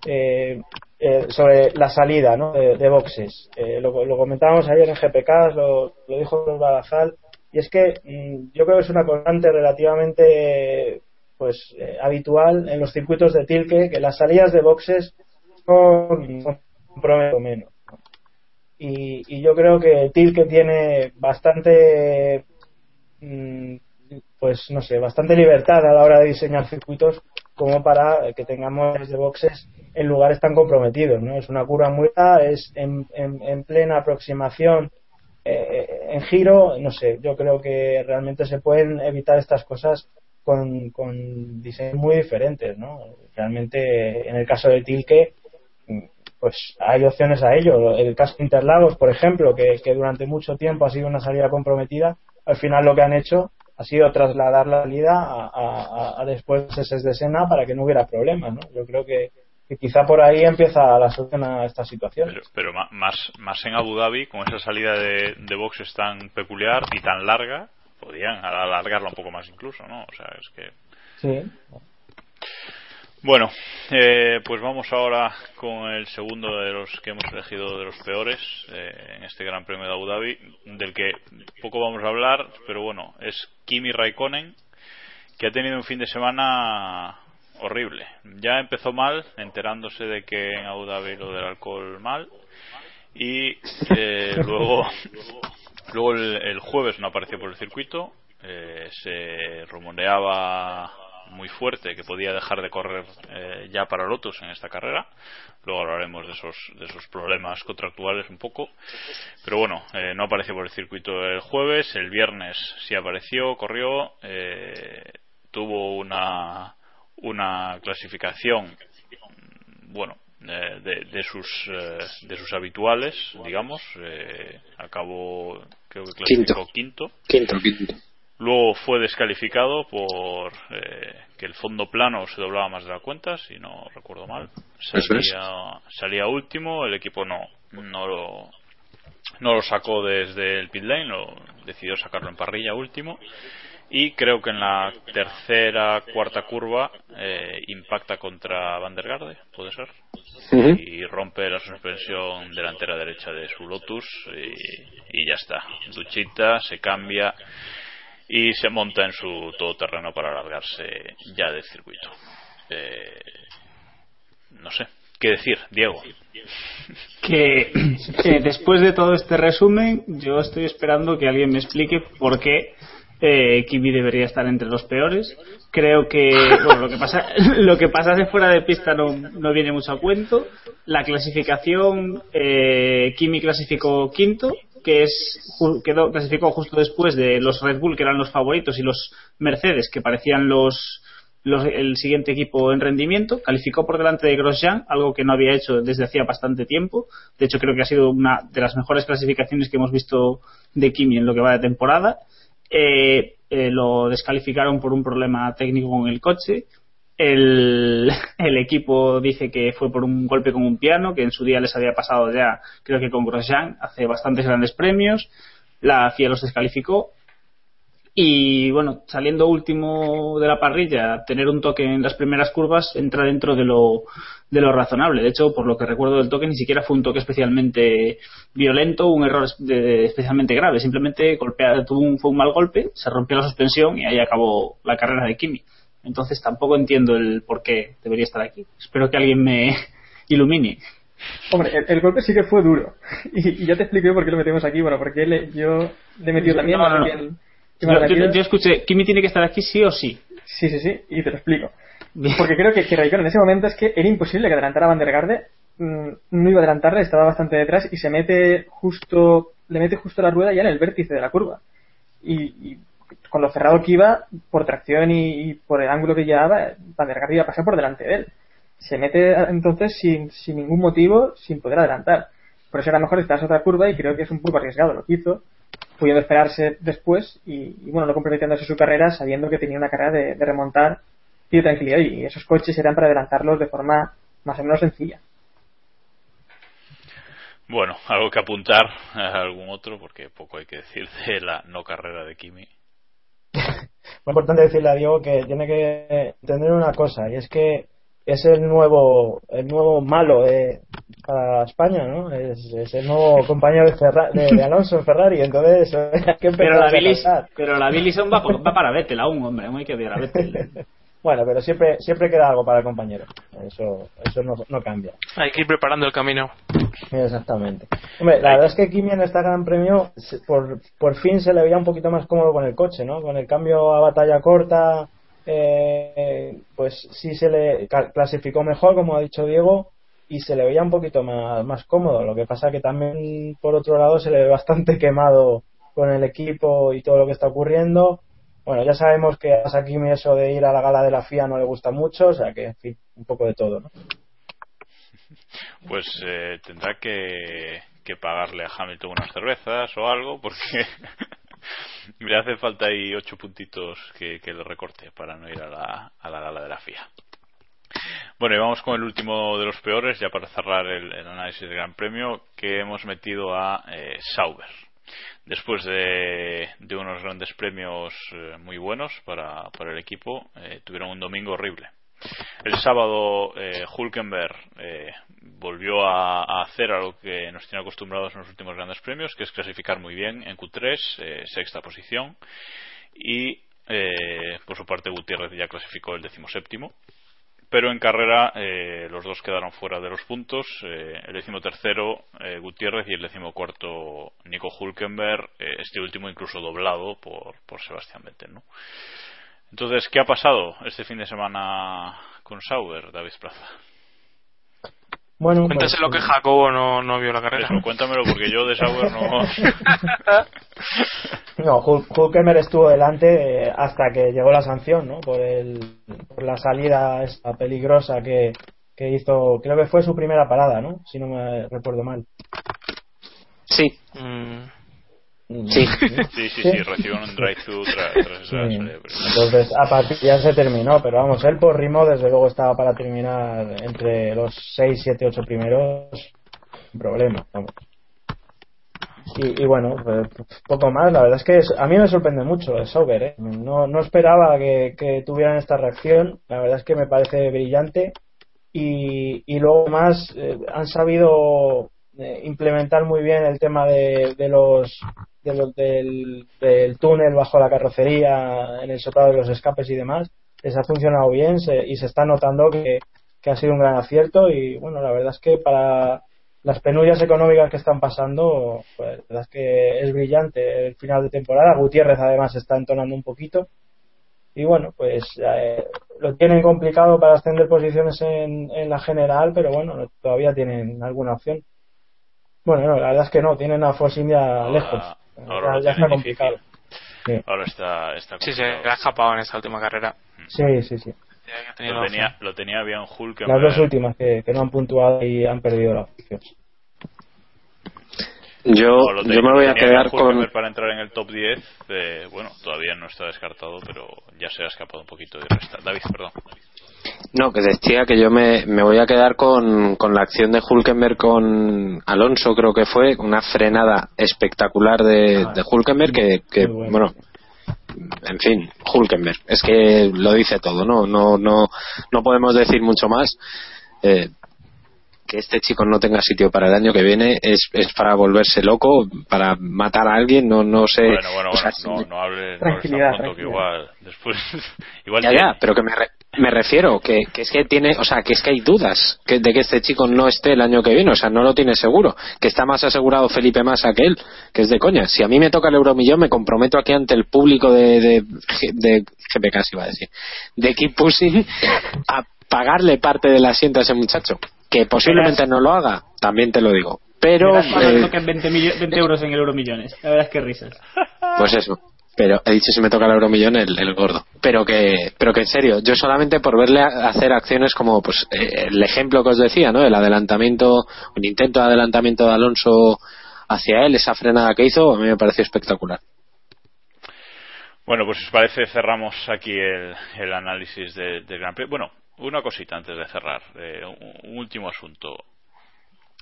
eh, eh, sobre la salida ¿no? de, de boxes. Eh, lo, lo comentábamos ayer en GPK, lo, lo dijo Balazal, y es que mm, yo creo que es una constante relativamente pues eh, habitual en los circuitos de Tilke que las salidas de boxes son, son promedio menos. ¿no? Y, y yo creo que Tilke tiene bastante mm, pues no sé, bastante libertad a la hora de diseñar circuitos como para que tengamos de boxes en lugares tan comprometidos, ¿no? Es una curva muy es en plena aproximación eh, en giro, no sé, yo creo que realmente se pueden evitar estas cosas con, con diseños muy diferentes, ¿no? Realmente en el caso de Tilke pues hay opciones a ello. El caso de Interlagos, por ejemplo, que, durante mucho tiempo ha sido una salida comprometida, al final lo que han hecho ha sido trasladar la salida a, a, a después de de Sena para que no hubiera problemas. ¿no? Yo creo que, que quizá por ahí empieza la solución a esta situación. pero, más más en Abu Dhabi con esa salida de, de boxes tan peculiar y tan larga podían alargarla un poco más incluso no o sea es que Sí. Bueno, eh, pues vamos ahora con el segundo de los que hemos elegido de los peores eh, en este Gran Premio de Abu Dhabi, del que poco vamos a hablar, pero bueno, es Kimi Raikkonen, que ha tenido un fin de semana horrible. Ya empezó mal, enterándose de que en Abu Dhabi lo del alcohol mal, y eh, luego, luego el, el jueves no apareció por el circuito, eh, se rumoreaba muy fuerte que podía dejar de correr eh, ya para Lotus en esta carrera. Luego hablaremos de esos, de esos problemas contractuales un poco. Pero bueno, eh, no apareció por el circuito el jueves. El viernes sí apareció, corrió. eh, tuvo una, una clasificación, bueno, eh, de, de sus eh, de sus habituales, digamos. Eh, acabó, creo que clasificó quinto. Quinto, quinto. Luego fue descalificado por eh, que el fondo plano se doblaba más de la cuenta, si no recuerdo mal. Salía, salía último, el equipo no, no lo no lo sacó desde el pit lane, lo decidió sacarlo en parrilla último. Y creo que en la tercera, cuarta curva eh, impacta contra Van der Garde, puede ser. Y rompe la suspensión delantera derecha de su Lotus y, y ya está. Duchita, se cambia y se monta en su todoterreno para alargarse ya del circuito. Eh, no sé, ¿qué decir, Diego? que eh, después de todo este resumen, yo estoy esperando que alguien me explique por qué eh, Kimi debería estar entre los peores. Creo que lo que pasa lo que pasa de fuera de pista no, no viene mucho a cuento. La clasificación, eh, Kimi clasificó quinto, que es quedó clasificó justo después de los Red Bull que eran los favoritos y los Mercedes que parecían los los- el siguiente equipo en rendimiento, calificó por delante de Grosjean, algo que no había hecho desde hacía bastante tiempo. De hecho, creo que ha sido una de las mejores clasificaciones que hemos visto de Kimi en lo que va de temporada. Eh, eh, lo descalificaron por un problema técnico con el coche. El, el equipo dice que fue por un golpe con un piano, que en su día les había pasado ya, creo que con Grosjean, hace bastantes grandes premios. La FIA los descalificó y bueno, saliendo último de la parrilla, tener un toque en las primeras curvas entra dentro de lo, de lo razonable. De hecho, por lo que recuerdo del toque, ni siquiera fue un toque especialmente violento, un error de- especialmente grave. Simplemente golpea, tuvo un, fue un mal golpe, se rompió la suspensión y ahí acabó la carrera de Kimi. Entonces tampoco entiendo el por qué debería estar aquí. Espero que alguien me ilumine. Hombre, el, el golpe sí que fue duro. Y, y ya te expliqué por qué lo metemos aquí. Bueno, porque le- yo le he metido también. No, no, el- yo- yo escuché, Kimi tiene que estar aquí sí o sí. Sí, sí, sí, y te lo explico. Porque creo que, que en ese momento es que era imposible que adelantara a Van der Garde. mm, No iba a adelantarle, estaba bastante detrás y se mete justo, le mete justo la rueda ya en el vértice de la curva. Y, y con lo cerrado que iba, por tracción y, por el ángulo que llevaba, Van iba a pasar por delante de él. Se mete a- entonces sin, sin ningún motivo, sin poder adelantar. Por eso era mejor estar otra curva y creo que es un poco arriesgado lo que hizo pudiendo esperarse después y, y, bueno, no comprometiéndose su carrera sabiendo que tenía una carrera de, de remontar y de tranquilidad y esos coches eran para adelantarlos de forma más o menos sencilla. Bueno, algo que apuntar a algún otro, porque poco hay que decir de la no carrera de Kimi. Muy importante decirle a Diego que tiene que entender una cosa, y es que es el nuevo el nuevo malo de, para España, ¿no? Es, es el nuevo compañero de, Ferra- de, de Alonso en Ferrari, entonces hay que empezar Pero la resaltar. pero la Billison va, por- va para Vettel aún, hombre. Aún hay que ver a Vettel. Bueno, pero siempre siempre queda algo para el compañero. Eso eso no, no cambia. Hay que ir preparando el camino. Exactamente. Hombre, la verdad es que Kimi en este Gran Premio por, por fin se le veía un poquito más cómodo con el coche, ¿no? Con el cambio a batalla corta, eh, pues sí se le clasificó mejor, como ha dicho Diego, y se le veía un poquito más, más cómodo. Lo que pasa que también, por otro lado, se le ve bastante quemado con el equipo y todo lo que está ocurriendo. Bueno, ya sabemos que a Kimi eso de ir a la gala de la FIA no le gusta mucho, o sea que, en fin, un poco de todo, ¿no? Pues eh, tendrá que, pagarle a Hamilton unas cervezas o algo, porque le hace falta ahí ocho puntitos que, que le recorte para no ir a la, gala de la FIA. Bueno, y vamos con el último de los peores, ya para cerrar el, el análisis del Gran Premio, que hemos metido a eh, Sauber. Después de, unos grandes premios eh, muy buenos para, el equipo, eh, tuvieron un domingo horrible. El sábado eh, Hulkenberg eh, volvió a, a hacer algo que nos tiene acostumbrados en los últimos grandes premios, que es clasificar muy bien en Q3, eh, sexta posición, y por su parte Gutiérrez ya clasificó el decimoséptimo pero en carrera eh, los dos quedaron fuera de los puntos eh, el decimotercero eh, Gutiérrez y el decimocuarto Nico Hulkenberg eh, este último incluso doblado por, por Sebastián Vettel ¿no? entonces ¿qué ha pasado este fin de semana con Sauber David Plaza? Bueno, Cuéntaselo pues, que Jacobo no, no vio la carrera. Eso, cuéntamelo porque yo de Sauber no No, Hul- Hulkenberg estuvo delante eh, hasta que llegó la sanción, ¿no? Por, el, por la salida esta peligrosa que, que hizo, creo que fue su primera parada, ¿no? Si no me recuerdo mal. Sí. Mm, Sí. sí, sí, sí, recibió un drive-through tra- tras Sí. primera. Entonces, a partir ya se terminó, pero vamos, él por ritmo desde luego estaba para terminar entre los 6, 7, 8 primeros, sin problema, vamos. Y, y bueno, pues, poco más, la verdad es que es- a mí me sorprende mucho el Sauber, ¿eh? no, no esperaba que, que tuvieran esta reacción, la verdad es que me parece brillante y, y luego más eh, han sabido eh, implementar muy bien el tema de, de los, de del, túnel bajo la carrocería en el soplado de los escapes y demás les ha funcionado bien se- y se está notando que, ha sido un gran acierto y bueno la verdad es que para las penurias económicas que están pasando pues la verdad es que es brillante el final de temporada Gutiérrez además está entonando un poquito y bueno, pues eh, lo tienen complicado para ascender posiciones en, en la general, pero bueno, todavía tienen alguna opción. Bueno, no, la verdad es que no, tienen a Force India lejos. Ahora lo ya, está complicado. Sí, ahora está, está Sí, se le ha escapado en esta última carrera. sí, sí. sí. Lo tenía, opción. lo tenía bien Hulkenberg Las dos últimas que, que no han puntuado y han perdido la posición. Yo, O lo yo me voy a quedar con. Para entrar en el top 10 eh, bueno todavía no está descartado pero ya se ha escapado un poquito de resta David perdón No, que decía que yo me, me voy a quedar con, con la acción de Hulkenberg con Alonso, creo que fue una frenada espectacular de, de Hulkenberg que, que bueno. en fin, Hulkenberg, es que lo dice todo, ¿no? No, no, no podemos decir mucho más. Eh, que este chico no tenga sitio para el año que viene es, es para volverse loco, para matar a alguien, no no sé. Bueno, bueno, o sea, bueno, no, no hable no Tranquilidad, hables tan pronto, que igual después igual ya, ya, pero que me, re- me refiero que, que es que tiene, o sea, que es que hay dudas que, de que este chico no esté el año que viene, o sea, no lo tiene seguro, que está más asegurado Felipe Massa que él, que es de coña. Si a mí me toca el euromillón, me comprometo aquí ante el público de, de, de GPK, se iba a decir, de Keep Pushing, a pagarle parte del asiento a ese muchacho. Que posiblemente no lo haga, también te lo digo. Pero, eh, toquen 20, millo- 20 euros en el Euromillones. La verdad es que risas. Pues eso. Pero he dicho si me toca el euromillón el, el gordo. Pero que, pero que en serio, yo solamente por verle hacer acciones como pues eh, el ejemplo que os decía, ¿no? El adelantamiento, un intento de adelantamiento de Alonso hacia él, esa frenada que hizo, a mí me pareció espectacular. Bueno, pues si os parece cerramos aquí el, análisis de- del Gran Premio. Bueno, una cosita antes de cerrar, eh, un último asunto.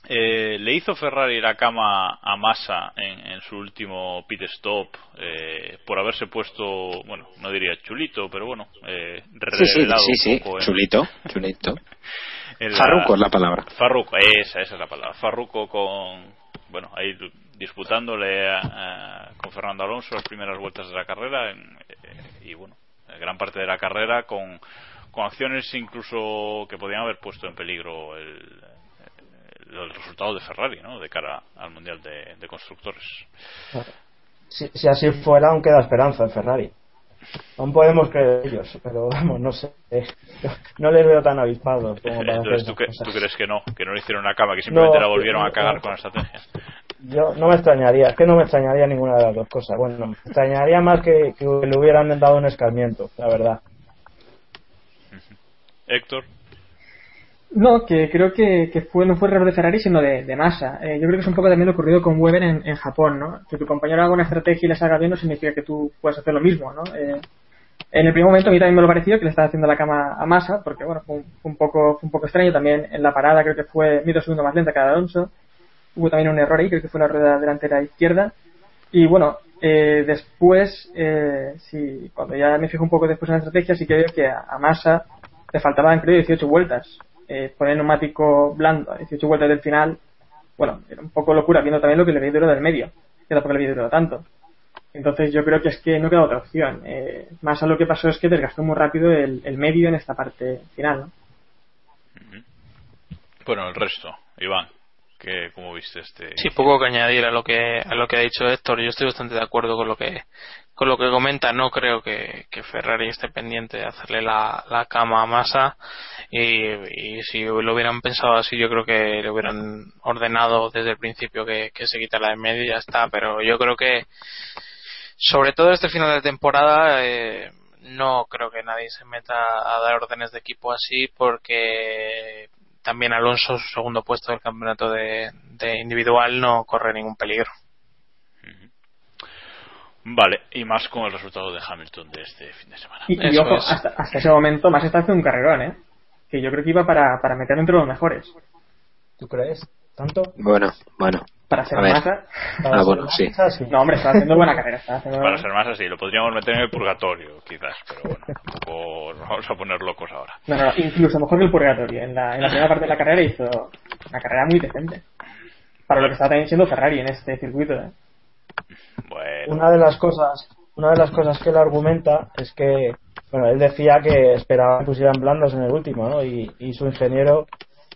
Eh, le hizo Ferrari la cama a Massa en, en su último pit stop eh, por haberse puesto, bueno, no diría chulito, pero bueno, eh, Sí, sí, revelado sí, un sí, poco chulito, chulito. la- es la palabra. Farruko, esa, esa es la palabra. Farruko con, bueno, ahí disputándole a- a- con Fernando Alonso las primeras vueltas de la carrera en- eh, y bueno, gran parte de la carrera con, con acciones incluso que podían haber puesto en peligro el, el, resultado de Ferrari, ¿no? De cara al Mundial de, de Constructores. Si, si así fuera, aún queda esperanza en Ferrari. Aún podemos creer ellos, pero vamos, no sé. no les veo tan avispados como para Entonces, ¿tú, que- crees que no? Que no le hicieron una cama, que simplemente No, la volvieron a cagar no. con la estrategia. Yo no me extrañaría, es que no me extrañaría ninguna de las dos cosas. Bueno, me extrañaría más que, que le hubieran dado un escarmiento, la verdad. Héctor. No, que creo que, fue, no fue error de Ferrari, sino de, de Massa. Eh, yo creo que es un poco también lo ocurrido con Weber en, en Japón, ¿no? Que tu compañero haga una estrategia y le salga bien no significa que tú puedas hacer lo mismo, ¿no? Eh, en el primer momento a mí también me lo pareció que le estaba haciendo la cama a Massa, porque bueno, fue un, poco fue un poco extraño. También en la parada creo que fue medio segundo más lenta que Alonso. Hubo también un error ahí, creo que fue la rueda delantera izquierda. Y bueno, eh, después, eh, sí, cuando ya me fijo un poco después en la estrategia, sí que veo que a, a Massa le faltaban creo 18 vueltas. Eh, poner neumático blando a 18 vueltas del final, bueno, era un poco locura, viendo también lo que le había durado del medio, que tampoco le había durado tanto. Entonces yo creo que es que no queda otra opción. Eh, más a lo que pasó es que desgastó muy rápido el, medio en esta parte final, ¿no? Bueno, el resto, Iván, que ¿cómo viste este? Sí, poco que añadir a lo que a lo que ha dicho Héctor. Yo estoy bastante de acuerdo con lo que con lo que comenta. No creo que, que Ferrari esté pendiente de hacerle la, la cama a Massa y, si lo hubieran pensado así, yo creo que le hubieran ordenado desde el principio que, que se quita la de medio y ya está. Pero yo creo que sobre todo este final de temporada eh, no creo que nadie se meta a dar órdenes de equipo así porque también Alonso su segundo puesto del campeonato de, de individual no corre ningún peligro Vale, y más con el resultado de Hamilton de este fin de semana. Y, ojo, es. hasta, hasta ese momento más está haciendo un carrerón, ¿eh? Que yo creo que iba para, para meter entre los mejores. ¿Tú crees? ¿Tanto? Bueno, bueno. Para ser A ver. Massa. Para Ah, ser bueno, sí. Sí. No, hombre, está haciendo buena carrera. Haciendo... Para ser más así, lo podríamos meter en el purgatorio, quizás, pero bueno, tampoco nos vamos a poner locos ahora. No, no, incluso mejor que el purgatorio. En la, en la primera parte de la carrera hizo una carrera muy decente. Para lo que está también siendo Ferrari en este circuito, ¿eh? Bueno, Una de las cosas, una de las cosas que él argumenta es que, bueno, él decía que esperaba que pusieran blandos en el último, ¿no? Y, y su ingeniero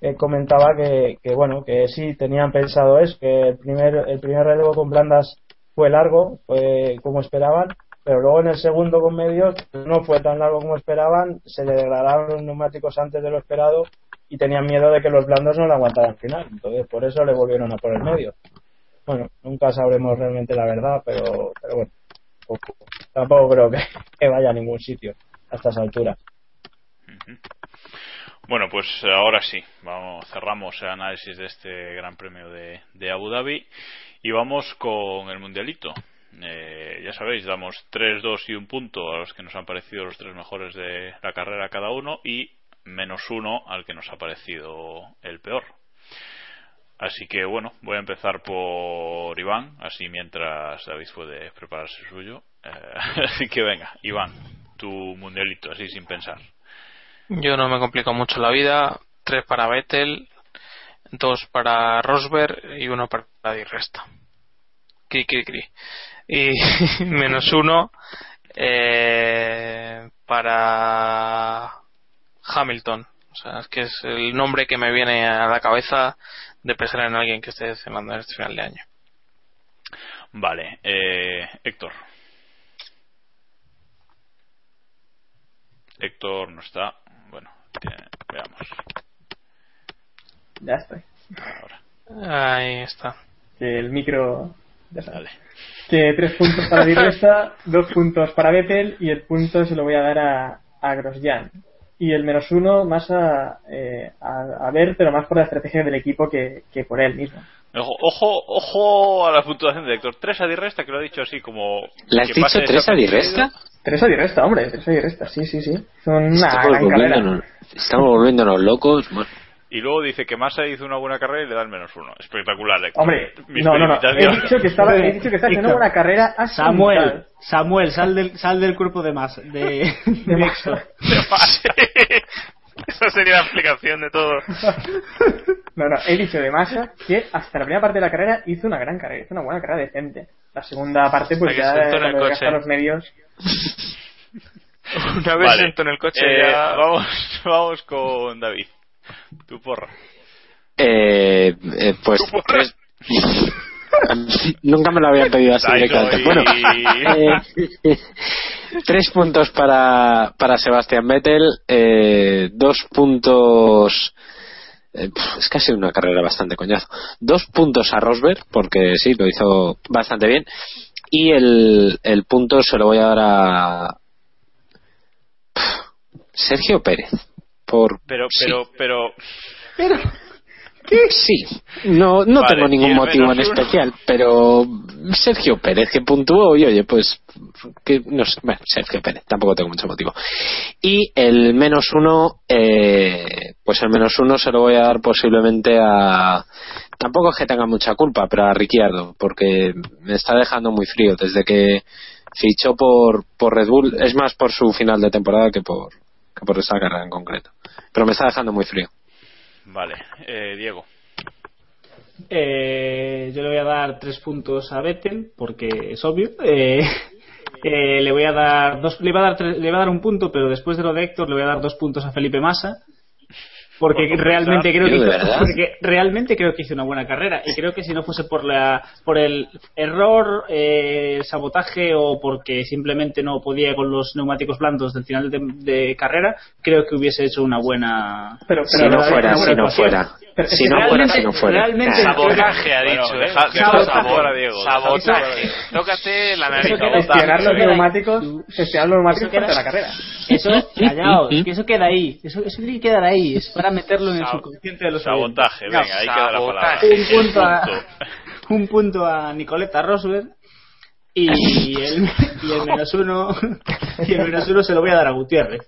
eh, comentaba que, que, bueno, que sí tenían pensado eso, que el primer, el primer relevo con blandas fue largo, fue como esperaban, pero luego en el segundo con medios no fue tan largo como esperaban, se le degradaron los neumáticos antes de lo esperado y tenían miedo de que los blandos no lo aguantaran al final, entonces por eso le volvieron a por el medio. Bueno, nunca sabremos realmente la verdad, pero, pero bueno, tampoco, creo que, que vaya a ningún sitio a estas alturas. Bueno, pues ahora sí, vamos, cerramos el análisis de este Gran Premio de, Abu Dhabi y vamos con el Mundialito. Eh, ya sabéis, damos 3, 2 y un punto a los que nos han parecido los tres mejores de la carrera cada uno y menos uno al que nos ha parecido el peor. Así que bueno, voy a empezar por Iván, así mientras David puede prepararse suyo. Eh, así que venga, Iván, tu mundialito, así sin pensar. Yo no me complico mucho la vida. Tres para Vettel, dos para Rosberg y uno para Di Resta. Cri, cri, cri. Y menos uno eh, para Hamilton. O sea, es que es el nombre que me viene a la cabeza de pensar en alguien que esté descendiendo en este final de año. Vale, eh, Héctor. Héctor no está. Bueno, veamos. Ya estoy. Ahora. Ahí está. Que el micro. Ya sabes. Que tres puntos para Di Resta, dos puntos para Vettel y el punto se lo voy a dar a, a Grosjean. Y el menos uno más a, eh, a, a ver, pero más por la estrategia del equipo que, que por él mismo. Ojo, ojo, ojo a la puntuación de Héctor. Tres a Di Resta, que lo ha dicho así como. ¿Le has que dicho tres a Di desapercibido. Resta? Tres a Di Resta, hombre, tres a Di Resta, sí, sí, sí. Son una Estamos gran carrera. volviéndonos, estamos volviéndonos locos. Bueno, Y luego dice que Massa hizo una buena carrera y le da el menos uno. Espectacular, Héctor. Hombre, Mis no, no, no. He dicho que estaba, he dicho que está haciendo una carrera así. Samuel, Samuel, sal del, sal del cuerpo de más. De, de Héctor. Esa sería la explicación de todo. No, no, he dicho de Massa que hasta la primera parte de la carrera hizo una gran carrera, hizo una buena carrera decente. La segunda parte, pues Hasta que ya se sentó en el cuando coche. llegaste a los medios. Una vez Vale. sentó en el coche Eh, ya... vamos, vamos con David. Tu porra. eh, eh, pues tres- nunca me lo habían pedido así soy. Bueno, eh, tres puntos para, para Sebastián Vettel, eh, dos puntos. eh, es casi una carrera bastante coñazo. Dos puntos a Rosberg, porque sí, lo hizo bastante bien. Y el, el punto se lo voy a dar a. Sergio Pérez. Por, Pero, sí. pero, pero. Sí, no, no Vale, tengo ningún motivo en uno. especial, pero Sergio Pérez que puntuó y oye, pues que no sé, bueno, Sergio Pérez, tampoco tengo mucho motivo. Y el menos uno, eh, pues el menos uno se lo voy a dar posiblemente a, tampoco es que tenga mucha culpa, pero a Ricciardo, porque me está dejando muy frío desde que fichó por, por Red Bull, es más por su final de temporada que por, que por esa carrera en concreto. Pero me está dejando muy frío. Vale, eh, Diego. Eh, yo le voy a dar tres puntos a Vettel porque es obvio. Eh, eh, le voy a dar dos, le iba a dar tres- le iba a dar un punto, pero después de lo de Héctor le voy a dar dos puntos a Felipe Massa porque Por realmente creo que porque realmente creo que hizo una buena carrera. Y creo que si no fuese por la por el error eh, sabotaje o porque simplemente no podía con los neumáticos blandos del final de, de carrera creo que hubiese hecho una buena Pero, Si no fuera, si no fuera. Pero Si no fuera, realmente- si no fuera. realmente- Sabotaje ha Bueno, dicho, deja- ¿eh? deja Sabotaje. sabor a Diego. Sabotaje. Tócate la nariz. Gestionar los neumáticos, gestionar los neumáticos durante la carrera. Eso, callaos, que eso queda ahí. Eso, eso tiene que quedar ahí. Es para meterlo en el subconsciente de los Sabotaje, venga, ahí queda la palabra. Un punto, a, un punto a Nicoleta Rosberg y el, y el menos uno y el menos uno se lo voy a dar a Gutiérrez.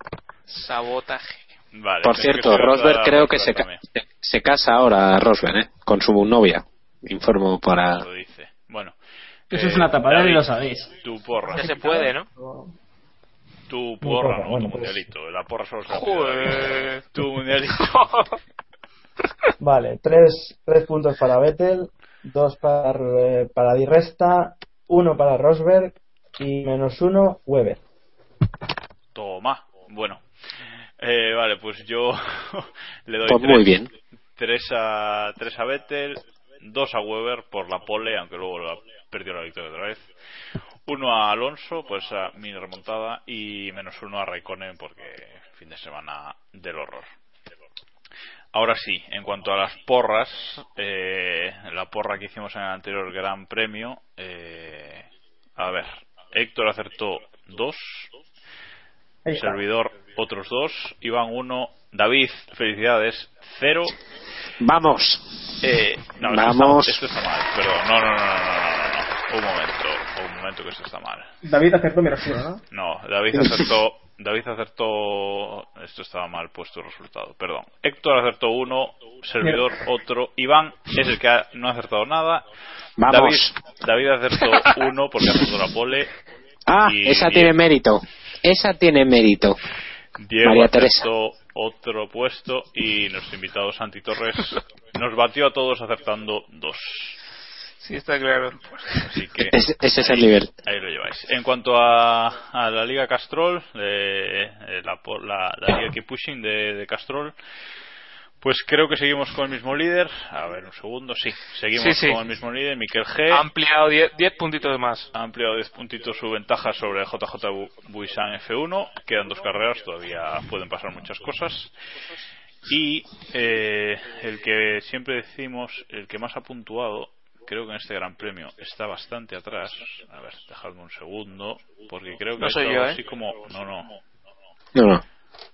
Sabotaje. Vale, Por cierto, Rosberg creo que Rosberg se, ca- se- se casa ahora Rosberg, ¿eh? Con su novia. Informo para... Lo dice. Bueno. Eso eh, es una tapadera y lo sabéis. Tu porra. Ya se puede, ¿no? Tu porra, porra, no, bueno, tu pues. mundialito. La porra solo se. Joder. Tu mundialito. Vale, tres, tres puntos para Vettel, dos para, eh, para Di Resta, uno para Rosberg y menos uno Weber. Toma. Bueno. Eh, vale, pues yo le doy Pues tres, muy bien. tres a tres a Vettel, dos a Weber por la pole, aunque luego la, perdió la victoria otra vez. Uno a Alonso, pues a mini remontada y menos uno a Raikkonen porque fin de semana del horror. Ahora sí, en cuanto a las porras, eh, la porra que hicimos en el anterior Gran Premio, eh, a ver, Héctor acertó dos. Servidor otros dos, Iván uno, David, felicidades, cero. Vamos. Eh, no, esto Vamos. Está, esto está mal, perdón, no, no, no, no, no, no, no. un momento, un momento que esto está mal. David acertó menos uno, ¿no? No, David acertó, David acertó, esto estaba mal puesto el resultado, perdón. Héctor acertó uno, servidor otro, Iván es el que ha- no ha acertado nada. Vamos. David, David acertó uno porque acertó la pole. Ah, Y esa tiene mérito. Esa tiene mérito. Diego María acertó otro puesto y nuestro invitado Santi Torres nos batió a todos acertando dos. Sí, está claro. Así que Ese, ese es el nivel. Ahí lo lleváis. En cuanto a, a la Liga Castrol, eh, eh, la, po- la, la Liga Keep Pushing de, de Castrol, pues creo que seguimos con el mismo líder. A ver, un segundo, sí, seguimos Sí, sí. con el mismo líder, Miquel G. Ha ampliado 10 10 puntitos de más. Ha ampliado 10 puntitos su ventaja sobre JJ Bu- Buisan F1. Quedan dos carreras, todavía pueden pasar muchas cosas. Y eh, el que siempre decimos, el que más ha puntuado, creo que en este Gran Premio está bastante atrás. A ver, dejadme un segundo, porque creo que No soy yo, ¿eh? así como. No, no. No, no.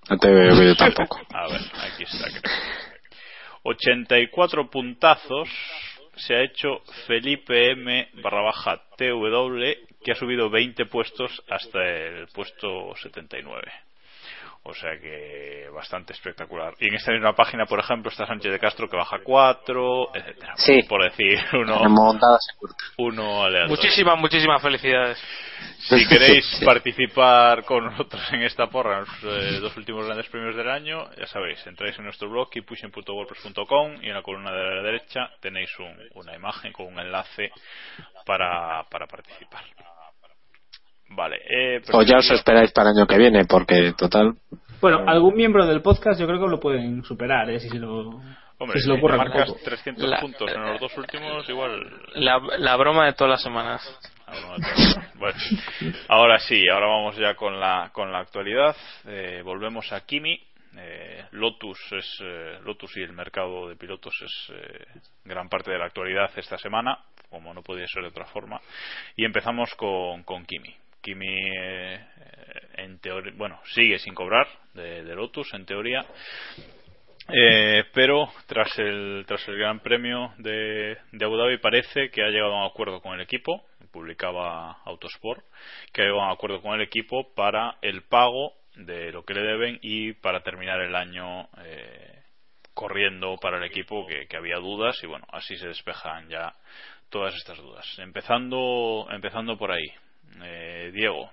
No te veo yo tampoco. A ver, aquí está, creo. 84 puntazos se ha hecho Felipe M barra baja TW que ha subido 20 puestos hasta el puesto 79. O sea que bastante espectacular. Y en esta misma página, por ejemplo, está Sánchez de Castro que baja 4, etcétera. Sí. Por decir uno, uno aleatorio. Muchísimas, muchísimas felicidades. Si queréis Sí. participar con nosotros en esta porra, en los eh, dos últimos grandes premios del año, ya sabéis, entráis en nuestro blog keeppushing.wordpress.com y en la columna de la derecha tenéis un- una imagen con un enlace para, para participar. Vale. Eh, O ya os esperáis para el año que viene, porque total. Bueno, algún miembro del podcast yo creo que lo pueden superar, ¿eh? si se lo, Hombre, si se lo ocurre marcas poco. 300 La- puntos en los dos últimos, igual La, la broma de todas las semanas. Bueno, ahora sí, ahora vamos ya con la, con la actualidad. Eh, volvemos a Kimi. Eh, Lotus es eh, Lotus y el mercado de pilotos es eh, gran parte de la actualidad esta semana, como no podía ser de otra forma. Y empezamos con, con Kimi. Kimi, eh, en teoría, bueno, sigue sin cobrar de, Lotus en teoría. Eh, pero tras el, tras el Gran Premio de, de Abu Dhabi parece que ha llegado a un acuerdo con el equipo, publicaba Autosport, que ha llegado a un acuerdo con el equipo para el pago de lo que le deben y para terminar el año eh, corriendo para el equipo que, que había dudas y bueno, así se despejan ya todas estas dudas. Empezando, empezando por ahí. Eh, Diego,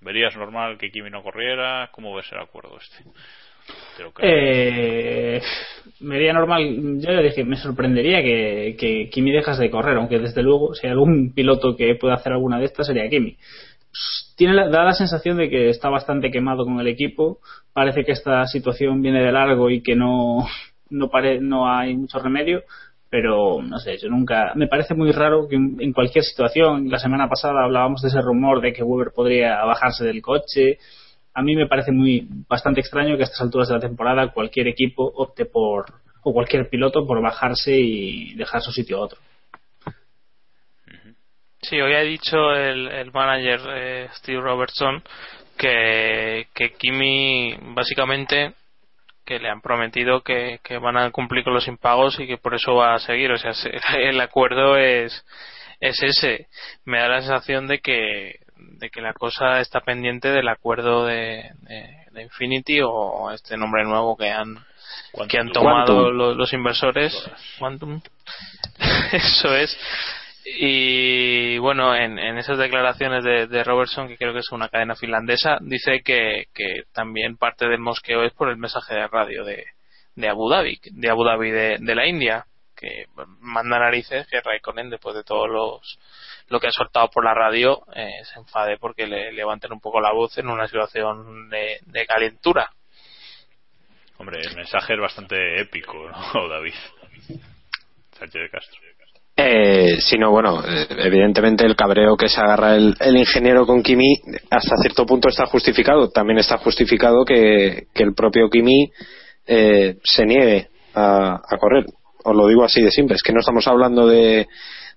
¿verías normal que Kimi no corriera? ¿Cómo ves el acuerdo este? Eh, me haría normal, yo le dije, me sorprendería que, que Kimi dejas de correr, aunque desde luego, si hay algún piloto que pueda hacer alguna de estas sería Kimi. Tiene la, da la sensación de que está bastante quemado con el equipo, parece que esta situación viene de largo y que no, no hay mucho remedio, pero no sé, yo nunca, me parece muy raro que en, cualquier situación, la semana pasada hablábamos de ese rumor de que Weber podría bajarse del coche, a mí me parece muy bastante extraño que a estas alturas de la temporada cualquier equipo opte por o cualquier piloto por bajarse y dejar su sitio a otro. Sí, hoy ha dicho el, el manager eh, Steve Robertson que, que Kimi básicamente que le han prometido que, que van a cumplir con los impagos y que por eso va a seguir. O sea, se- el acuerdo es, es ese. Me da la sensación de que, de que la cosa está pendiente del acuerdo de, de, de Infinity o este nombre nuevo que han, que han tomado Quantum. lo- los inversores. Quantum. Eso es. Y bueno, en, en esas declaraciones de, de Robertson, que creo que es una cadena finlandesa, dice que, también parte del mosqueo es por el mensaje de radio de, Abu Dhabi, de Abu Dhabi de, la India, que manda narices que Raikkonen, después de todos los lo que ha soltado por la radio, eh, se enfade porque le levanten un poco la voz en una situación de, de calentura. Hombre, el mensaje es bastante épico, ¿no, David? Sánchez de Castro. Eh, sino bueno, eh, evidentemente el cabreo que se agarra el, ingeniero con Kimi hasta cierto punto está justificado. También está justificado que, el propio Kimi eh, se niegue a, a correr. Os lo digo así de simple. Es que no estamos hablando de,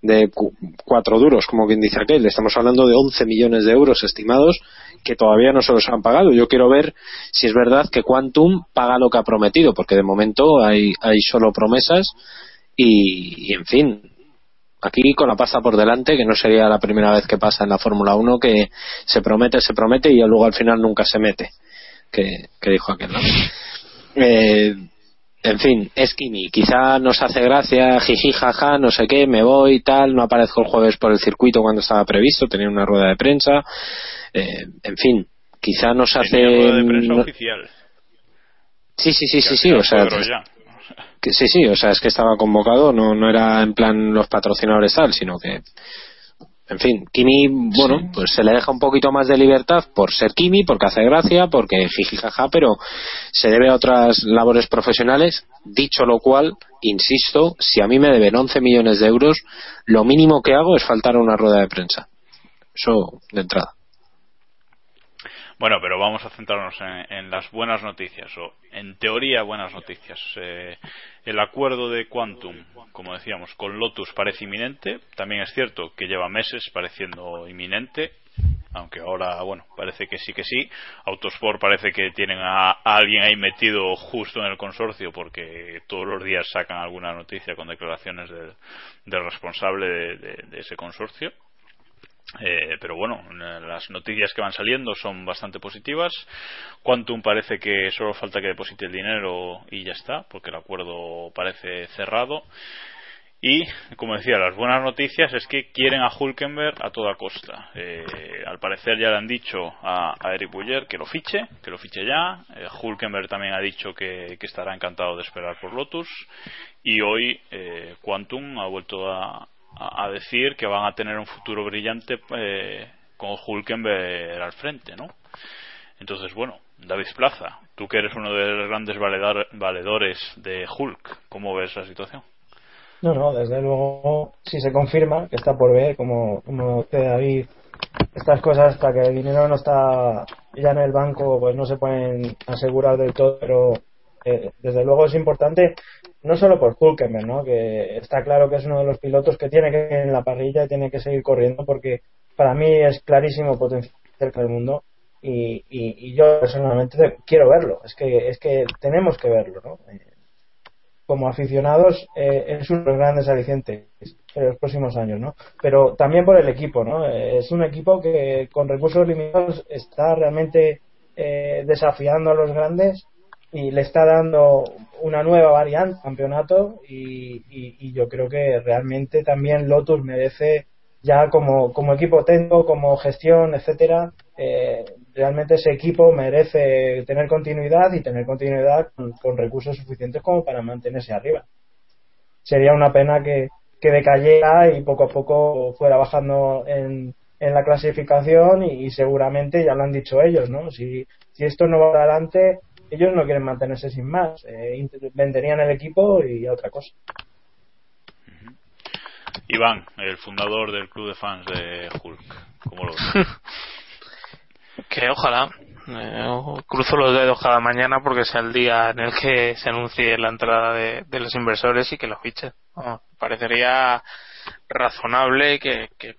de cu- cuatro duros, como quien dice aquel. Estamos hablando de 11 millones de euros estimados que todavía no se los han pagado. Yo quiero ver si es verdad que Quantum paga lo que ha prometido, porque de momento hay, hay solo promesas y, en fin, Aquí con la pasta por delante, que no sería la primera vez que pasa en la Fórmula 1, que se promete, se promete y luego al final nunca se mete, que, que dijo aquel, ¿no? Eh, en fin, es Kimi. Quizá nos hace gracia, jiji, jaja, no sé qué, me voy, tal, no aparezco el jueves por el circuito cuando estaba previsto, tenía una rueda de prensa. Eh, en fin, quizá nos hace. Tenía rueda de prensa no- oficial. Sí, sí, sí, sí, sí, o sea, ya. Que sí, sí, o sea, es que estaba convocado, no, no era en plan los patrocinadores tal, sino que, en fin, Kimi, bueno, pues se le deja un poquito más de libertad por ser Kimi, porque hace gracia, porque jiji jaja, pero se debe a otras labores profesionales, dicho lo cual, insisto, si a mí me deben 11 millones de euros, lo mínimo que hago es faltar a una rueda de prensa. Eso de entrada. Bueno, pero vamos a centrarnos en, en las buenas noticias, o en teoría buenas noticias. Eh, el acuerdo de Quantum, como decíamos, con Lotus parece inminente. También es cierto que lleva meses pareciendo inminente, aunque ahora, bueno, parece que sí que sí. Autosport parece que tienen a, alguien ahí metido justo en el consorcio porque todos los días sacan alguna noticia con declaraciones del, responsable de ese consorcio. Eh, pero bueno, las noticias que van saliendo son bastante positivas. Quantum parece que solo falta que deposite el dinero y ya está, porque el acuerdo parece cerrado. Y, como decía, las buenas noticias es que quieren a Hulkenberg a toda costa. Eh, al parecer ya le han dicho a, a Eric Buller que lo fiche, que lo fiche ya. Eh, Hulkenberg también ha dicho que, que estará encantado de esperar por Lotus. Y hoy eh, Quantum ha vuelto a, a- decir que van a tener un futuro brillante eh, con Hulkenberg al frente, ¿no? Entonces, bueno, David Plaza, tú que eres uno de los grandes valedores de Hulk, ¿cómo ves la situación? No, no, desde luego, si se confirma, que está por ver, como, como dice David, estas cosas hasta que el dinero no está ya en el banco, pues no se pueden asegurar del todo, pero eh, desde luego es importante, no solo por Hulkenberg, ¿no? que está claro que es uno de los pilotos que tiene que ir en la parrilla y tiene que seguir corriendo, porque para mí es clarísimo potencial del mundo. Y, y, y yo personalmente quiero verlo, es que, es que tenemos que verlo, ¿no? Eh, como aficionados eh, es uno de los grandes alicientes en los próximos años, ¿no? Pero también por el equipo, ¿no? Eh, es un equipo que con recursos limitados está realmente eh, desafiando a los grandes y le está dando una nueva variante campeonato y, y- yo creo que realmente también Lotus merece ya como, como equipo técnico, como gestión, etcétera, eh, realmente ese equipo merece tener continuidad y tener continuidad con, recursos suficientes como para mantenerse arriba. Sería una pena que, que decayera y poco a poco fuera bajando en, en la clasificación y, y seguramente ya lo han dicho ellos, ¿no? Si, si esto no va adelante, ellos no quieren mantenerse sin más, eh, venderían el equipo y otra cosa. Iván, el fundador del club de fans de Hulk, ¿cómo lo ves? Que ojalá. eh, cruzo los dedos cada mañana porque sea el día en el que se anuncie la entrada de, de los inversores y que lo fichen. Parecería razonable que, que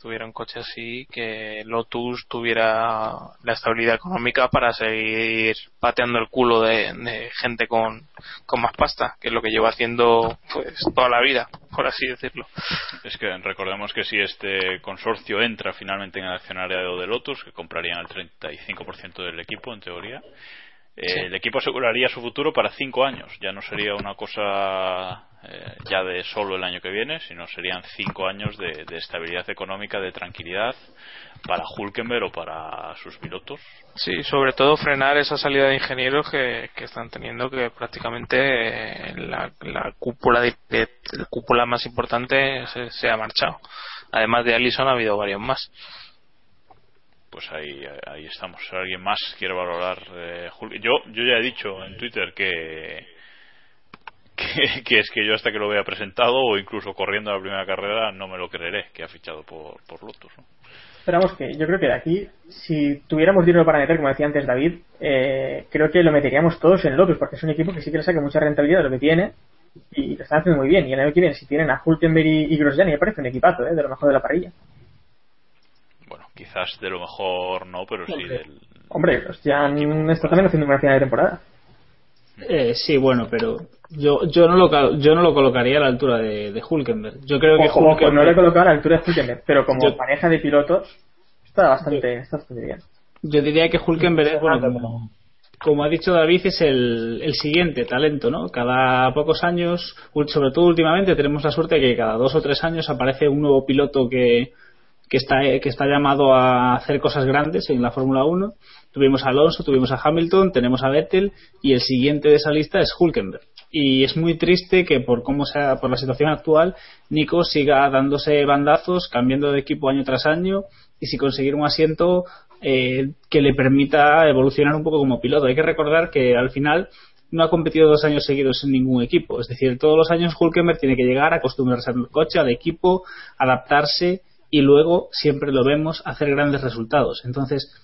tuviera un coche así, que Lotus tuviera la estabilidad económica para seguir pateando el culo de, de gente con, con más pasta, que es lo que lleva haciendo pues toda la vida, por así decirlo. Es que recordemos que si este consorcio entra finalmente en el accionariado de Lotus, que comprarían el 35% del equipo, en teoría, eh, Sí. el equipo aseguraría su futuro para cinco años. Ya no sería una cosa eh, ya de solo el año que viene, sino serían cinco años de, de estabilidad económica, de tranquilidad para Hulkenberg o para sus pilotos. Sí, sobre todo frenar esa salida de ingenieros que, que están teniendo que prácticamente eh, la, la cúpula de, de- la cúpula más importante se, se ha marchado. Además de Allison ha habido varios más. Pues ahí, ahí estamos. Si alguien más quiere valorar eh, Yo, yo ya he dicho en Twitter que, que, que es que yo hasta que lo vea presentado o incluso corriendo la primera carrera no me lo creeré que ha fichado por, por Lotus. ¿no? Esperamos que yo creo que de aquí, si tuviéramos dinero para meter, como decía antes David, eh, creo que lo meteríamos todos en Lotus, porque es un equipo que sí que le saca mucha rentabilidad de lo que tiene y lo están haciendo muy bien. Y el año que viene, si tienen a Hulkenberg y, y Grosjean, me parece un equipazo, ¿eh? de lo mejor de la parrilla. Bueno, quizás de lo mejor no, pero sí Hombre. del. Hombre, Grosjean está también haciendo una final de temporada. Eh, sí, bueno, pero yo yo no lo yo no lo colocaría a la altura de, de Hulkenberg. Yo creo que Ojo, no le he colocado a la altura de Hulkenberg, pero como Yo- pareja de pilotos está bastante, está bastante bien. yo diría que Hulkenberg es bueno, como, como ha dicho David es el, el siguiente talento, ¿no? Cada pocos años, sobre todo últimamente tenemos la suerte de que cada dos o tres años aparece un nuevo piloto que que está que está llamado a hacer cosas grandes en la Fórmula 1. Tuvimos a Alonso, tuvimos a Hamilton, tenemos a Vettel y el siguiente de esa lista es Hulkenberg. Y es muy triste que por cómo sea, por la situación actual, Nico siga dándose bandazos, cambiando de equipo año tras año y si conseguir un asiento eh, que le permita evolucionar un poco como piloto. Hay que recordar que al final no ha competido dos años seguidos en ningún equipo. Es decir, todos los años Hulkenberg tiene que llegar, acostumbrarse al coche, al equipo, adaptarse y luego siempre lo vemos hacer grandes resultados. Entonces,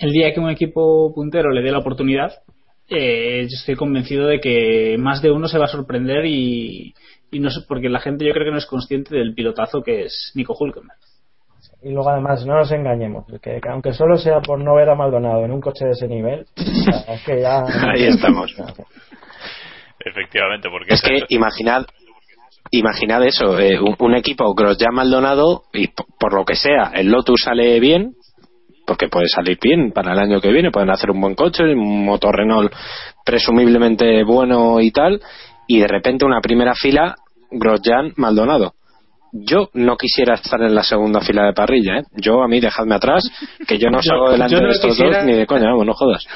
el día que un equipo puntero le dé la oportunidad, eh, yo estoy convencido de que más de uno se va a sorprender y, y no sé, porque la gente yo creo que no es consciente del pilotazo que es Nico Hulkenberg. Y luego además, no nos engañemos, que, que aunque solo sea por no ver a Maldonado en un coche de ese nivel, es que ya... Ahí estamos. Efectivamente, porque Es que imaginad, imaginad eso, eh, un, un equipo Grosjean Maldonado y p- por lo que sea el Lotus sale bien, porque puede salir bien para el año que viene, pueden hacer un buen coche, un motor Renault presumiblemente bueno y tal, y de repente una primera fila Grosjean Maldonado. Yo no quisiera estar en la segunda fila de parrilla, ¿eh? Yo a mí dejadme atrás, que yo no salgo delante yo no de estos quisiera- dos ni de coña, vamos, no jodas.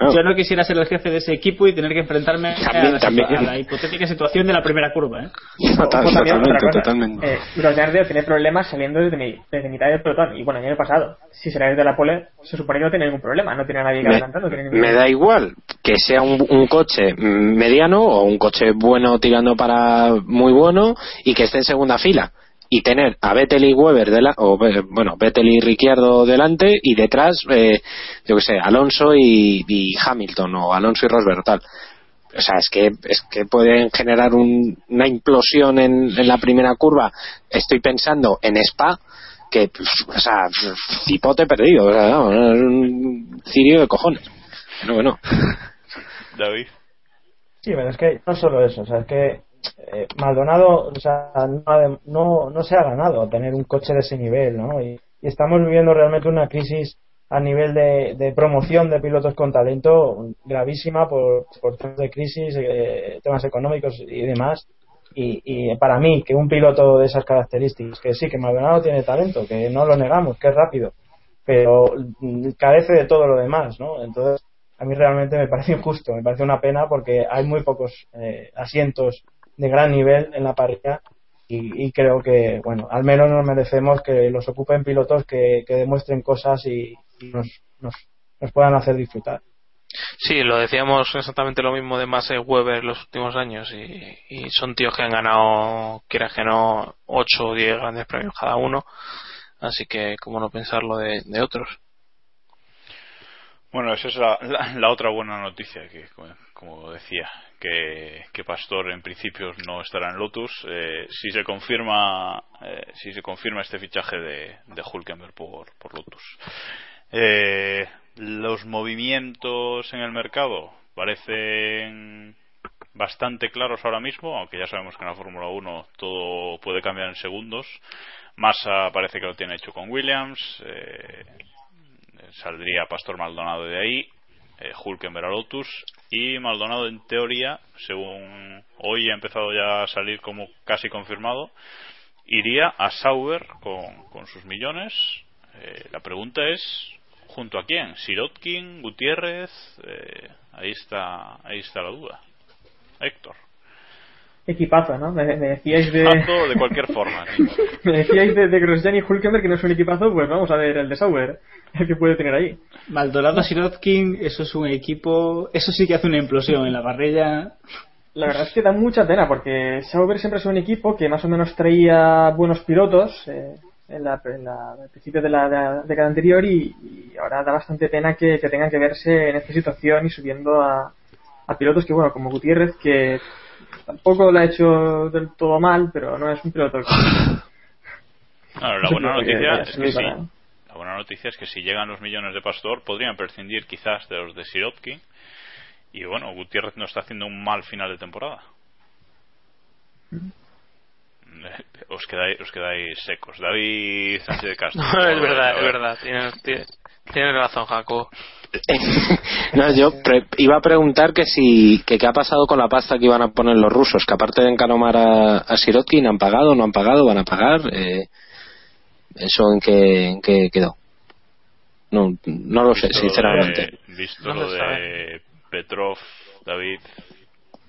Claro. Yo no quisiera ser el jefe de ese equipo y tener que enfrentarme a, la, también. situa- a la hipotética situación de la primera curva. ¿eh? Total- otra totalmente, cosa. totalmente. Eh, Grosjean debe tener problemas saliendo desde, mi- desde mitad del pelotón. Y bueno, el año pasado, si será desde la pole, se supone que no tiene ningún problema. No tiene a nadie que me, adelantando. no me da igual que sea un, un coche mediano o un coche bueno tirando para muy bueno y que esté en segunda fila y tener a Vettel y Weber de la- o eh, bueno Vettel y Ricciardo delante y detrás eh, yo que sé Alonso y, y Hamilton o Alonso y Rosberg o tal. O sea es que es que pueden generar un- una implosión en, en la primera curva. Estoy pensando en Spa que pf, o sea cipote perdido o sea, es un cirio de cojones. Bueno bueno. David. Sí, pero es que no solo eso, o sea, es que eh, Maldonado o sea, no, no, no se ha ganado tener un coche de ese nivel, ¿no? Y, estamos viviendo realmente una crisis a nivel de, promoción de pilotos con talento gravísima por, por temas de crisis, eh, temas económicos y demás. Y, y para mí, que un piloto de esas características, que sí, que Maldonado tiene talento, que no lo negamos, que es rápido, pero carece de todo lo demás, ¿no? Entonces, a mí realmente me parece injusto, me parece una pena porque hay muy pocos eh, asientos de gran nivel en la parrilla y, y creo que, bueno, al menos nos merecemos que los ocupen pilotos que, que demuestren cosas y, y nos, nos, nos puedan hacer disfrutar. Sí, lo decíamos exactamente lo mismo de Massey Weber los últimos años y, y son tíos que han ganado, quieras que no, 8 o 10 grandes premios cada uno, así que cómo no pensarlo de, de otros. Bueno, esa es la, la- la otra buena noticia, que como- como decía, que, que Pastor en principio no estará en Lotus. Eh, si se confirma eh, si se confirma este fichaje de, de Hulkenberg por, por Lotus. Eh, los movimientos en el mercado parecen bastante claros ahora mismo, aunque ya sabemos que en la Fórmula 1 todo puede cambiar en segundos. Massa parece que lo tiene hecho con Williams. eh, saldría Pastor Maldonado de ahí, eh, Hulkenberg a y Maldonado en teoría, según hoy ha empezado ya a salir como casi confirmado, iría a Sauber con, con sus millones. Eh, la pregunta es junto a quién, Sirotkin, Gutiérrez, eh, ahí está ahí está la duda. Héctor. Equipazo, ¿no? Me, me decíais de... De cualquier forma. me decíais de, de Grosjean y Hulkenberg que no es un equipazo, pues vamos a ver el de Sauber, el que puede tener ahí. Maldonado Sirotkin, eso es un equipo, eso sí que hace una implosión en la parrilla. La verdad es que da mucha pena porque Sauber siempre es un equipo que más o menos traía buenos pilotos eh, en, la, en la- al principio de la, de la década anterior y, y ahora da bastante pena que, que tengan que verse en esta situación y subiendo a, a pilotos que, bueno, como Gutiérrez, que tampoco lo ha hecho del todo mal, pero no es un piloto que... Claro, la buena noticia es que sí. La buena noticia es que si llegan los millones de Pastor podrían prescindir quizás de los de Sirotkin y bueno, Gutiérrez no está haciendo un mal final de temporada. Os quedáis, os quedáis secos. David Sánchez de Castro. No, es verdad, es verdad. Tienes, tienes, razón, Jaco. no, yo pre- iba a preguntar que si que qué ha pasado con la pasta que iban a poner los rusos, que aparte de encanomar a, a Sirotkin, ¿han pagado, no han pagado, van a pagar? Eh, ¿Eso en qué, en qué quedó? No, no lo sé, Visto sinceramente. Lo de, visto No lo de Petrov, David,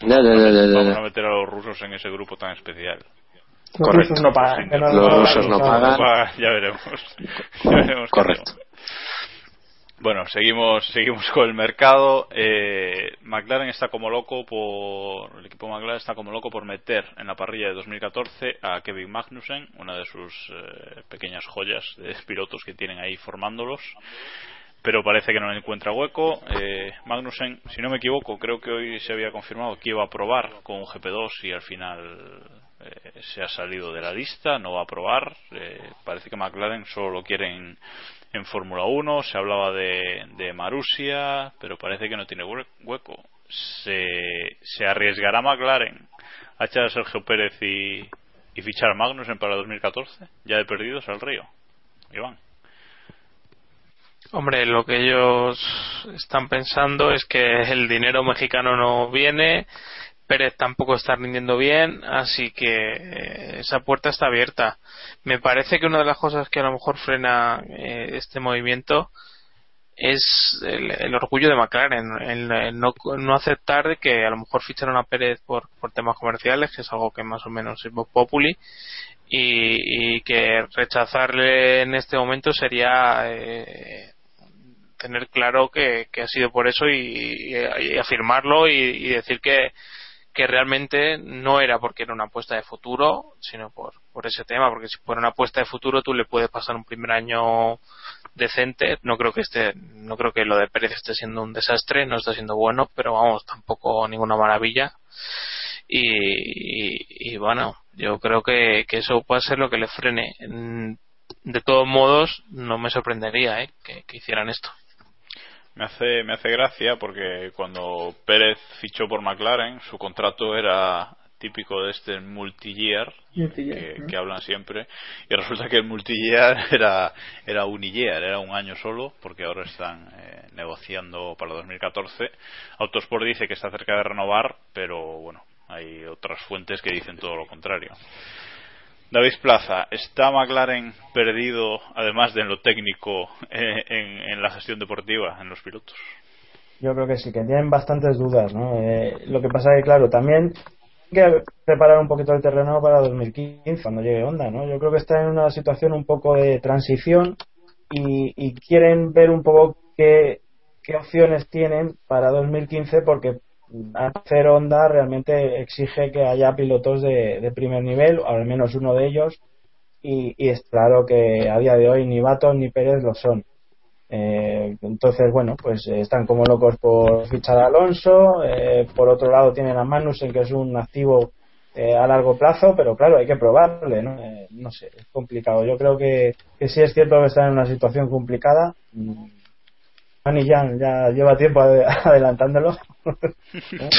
ya, ya. vamos a meter a los rusos en ese grupo tan especial. Los Correcto. rusos no pagan. no- Los no rusos no pagan. Ya veremos. Ya veremos qué Correcto. Bueno, seguimos, seguimos con el mercado. Eh, McLaren está como loco por, el equipo McLaren está como loco por meter en la parrilla de 2014 a Kevin Magnussen, una de sus eh, pequeñas joyas de pilotos que tienen ahí formándolos. Pero parece que no encuentra hueco. Eh, Magnussen, si no me equivoco, creo que hoy se había confirmado que iba a probar con un GP2 y al final eh, se ha salido de la lista, no va a probar. Eh, parece que McLaren solo lo quiere en, Fórmula 1. Se hablaba de, de Marusia, pero parece que no tiene hue- hueco. Se, se arriesgará McLaren a echar a Sergio Pérez y, y fichar a Magnussen para 2014, ya de perdidos al río. Iván. Hombre, lo que ellos están pensando es que el dinero mexicano no viene, Pérez tampoco está rindiendo bien, así que eh, esa puerta está abierta. Me parece que una de las cosas que a lo mejor frena eh, este movimiento es el, orgullo de McLaren, el, no, no aceptar que a lo mejor ficharon a Pérez por, por temas comerciales, que es algo que más o menos es populi, y, y que rechazarle en este momento sería eh, tener claro que, ha sido por eso y, afirmarlo y decir que, que realmente no era porque era una apuesta de futuro, sino por, por ese tema, porque si fuera una apuesta de futuro tú le puedes pasar un primer año decente, no creo que esté, no creo que lo de Pérez esté siendo un desastre, no está siendo bueno, pero vamos, tampoco ninguna maravilla. Y, y, bueno, yo creo que, que eso puede ser lo que le frene. Mm, De todos modos, no me sorprendería ¿eh? que hicieran esto. Me hace, me hace gracia porque cuando Pérez fichó por McLaren, su contrato era típico de este multi-year que, ¿no? que hablan siempre y resulta que el multi-year era, era uniyear, era un año solo porque ahora están eh, negociando para 2014. Autosport dice que está cerca de renovar, pero bueno, hay otras fuentes que dicen todo lo contrario. David Plaza, ¿está McLaren perdido, además de en lo técnico, eh, en, la gestión deportiva, en los pilotos? Yo creo que sí, que tienen bastantes dudas, ¿no? Eh, lo que pasa es que, claro, también hay que preparar un poquito el terreno para 2015, cuando llegue Honda, ¿no? Yo creo que está en una situación un poco de transición y, y quieren ver un poco qué, qué opciones tienen para 2015 porque hacer Honda realmente exige que haya pilotos de, de primer nivel, al menos uno de ellos, y, y es claro que a día de hoy ni Baton ni Pérez lo son. Eh, entonces, bueno, pues eh, están como locos por fichar a Alonso. eh, por otro lado, tienen a Magnussen, que es un activo eh, a largo plazo, pero claro, hay que probarle, ¿no? Eh, no sé, es complicado. Yo creo que, que sí es cierto que están en una situación complicada. Mm, Manny Jan ya lleva tiempo ade- adelantándolo. ¿eh?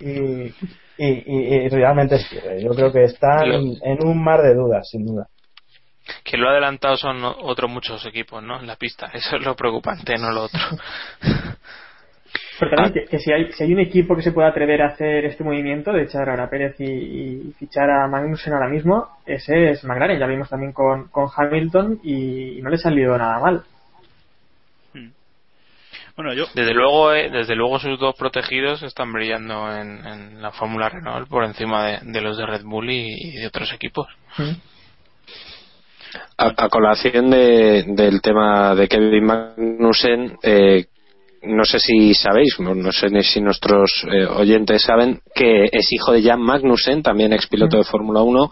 y, y, y- y realmente sí, yo creo que están en, en un mar de dudas, sin duda. Que lo ha adelantado son otros muchos equipos, ¿no? En la pista. Eso es lo preocupante, no lo otro. Pero también que, que si, hay, si hay un equipo que se pueda atrever a hacer este movimiento de echar a Pérez y, y fichar a Magnussen ahora mismo, ese es McLaren. Ya vimos también con, con Hamilton y, no le ha salido nada mal. Bueno, yo. Desde luego, eh, desde luego sus dos protegidos están brillando en, en la Fórmula Renault por encima de, de los de Red Bull y, y de otros equipos. A, a colación de, del tema de Kevin Magnussen, eh, no sé si sabéis, no sé ni si nuestros eh, oyentes saben, que es hijo de Jan Magnussen, también ex piloto de Fórmula 1,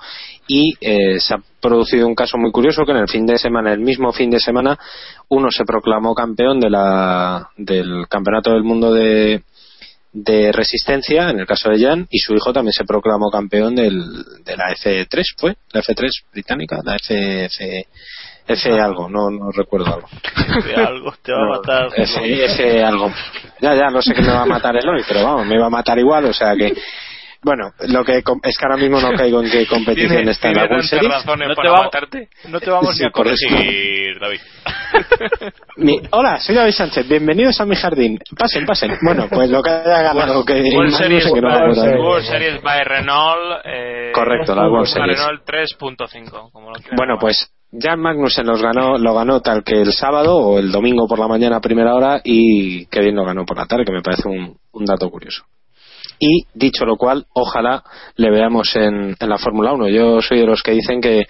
y eh, se ha producido un caso muy curioso que en el fin de semana, el mismo fin de semana, uno se proclamó campeón de la, del Campeonato del Mundo de, de Resistencia, en el caso de Jan, y su hijo también se proclamó campeón del, de la F3, ¿fue? La F3 británica, la F, F, F algo, no, no recuerdo algo. ese algo te va a matar. Ese, ese algo. Ya, ya, no sé qué me va a matar el hoy, pero vamos, me va a matar igual, o sea que. Bueno, lo que com- es que ahora mismo no caigo en qué competición está en la World Series. razones No te, para vamos, matarte. no te vamos Sí, ni a por eso. corregir, David. Mi- hola, soy David Sánchez, bienvenidos a mi jardín. Pasen, pasen. Bueno, pues lo que haya ganado que World no Series, sé no me acuerdo de- World Series by Renault. Eh, Correcto, la World Series. Renault 3.5. Como lo quieran Bueno, pues Jan Magnussen los ganó, lo ganó tal que el sábado o el domingo por la mañana a primera hora y Kevin lo ganó por la tarde, que me parece un, dato curioso. Y dicho lo cual, ojalá le veamos en, la Fórmula 1. Yo soy de los que dicen que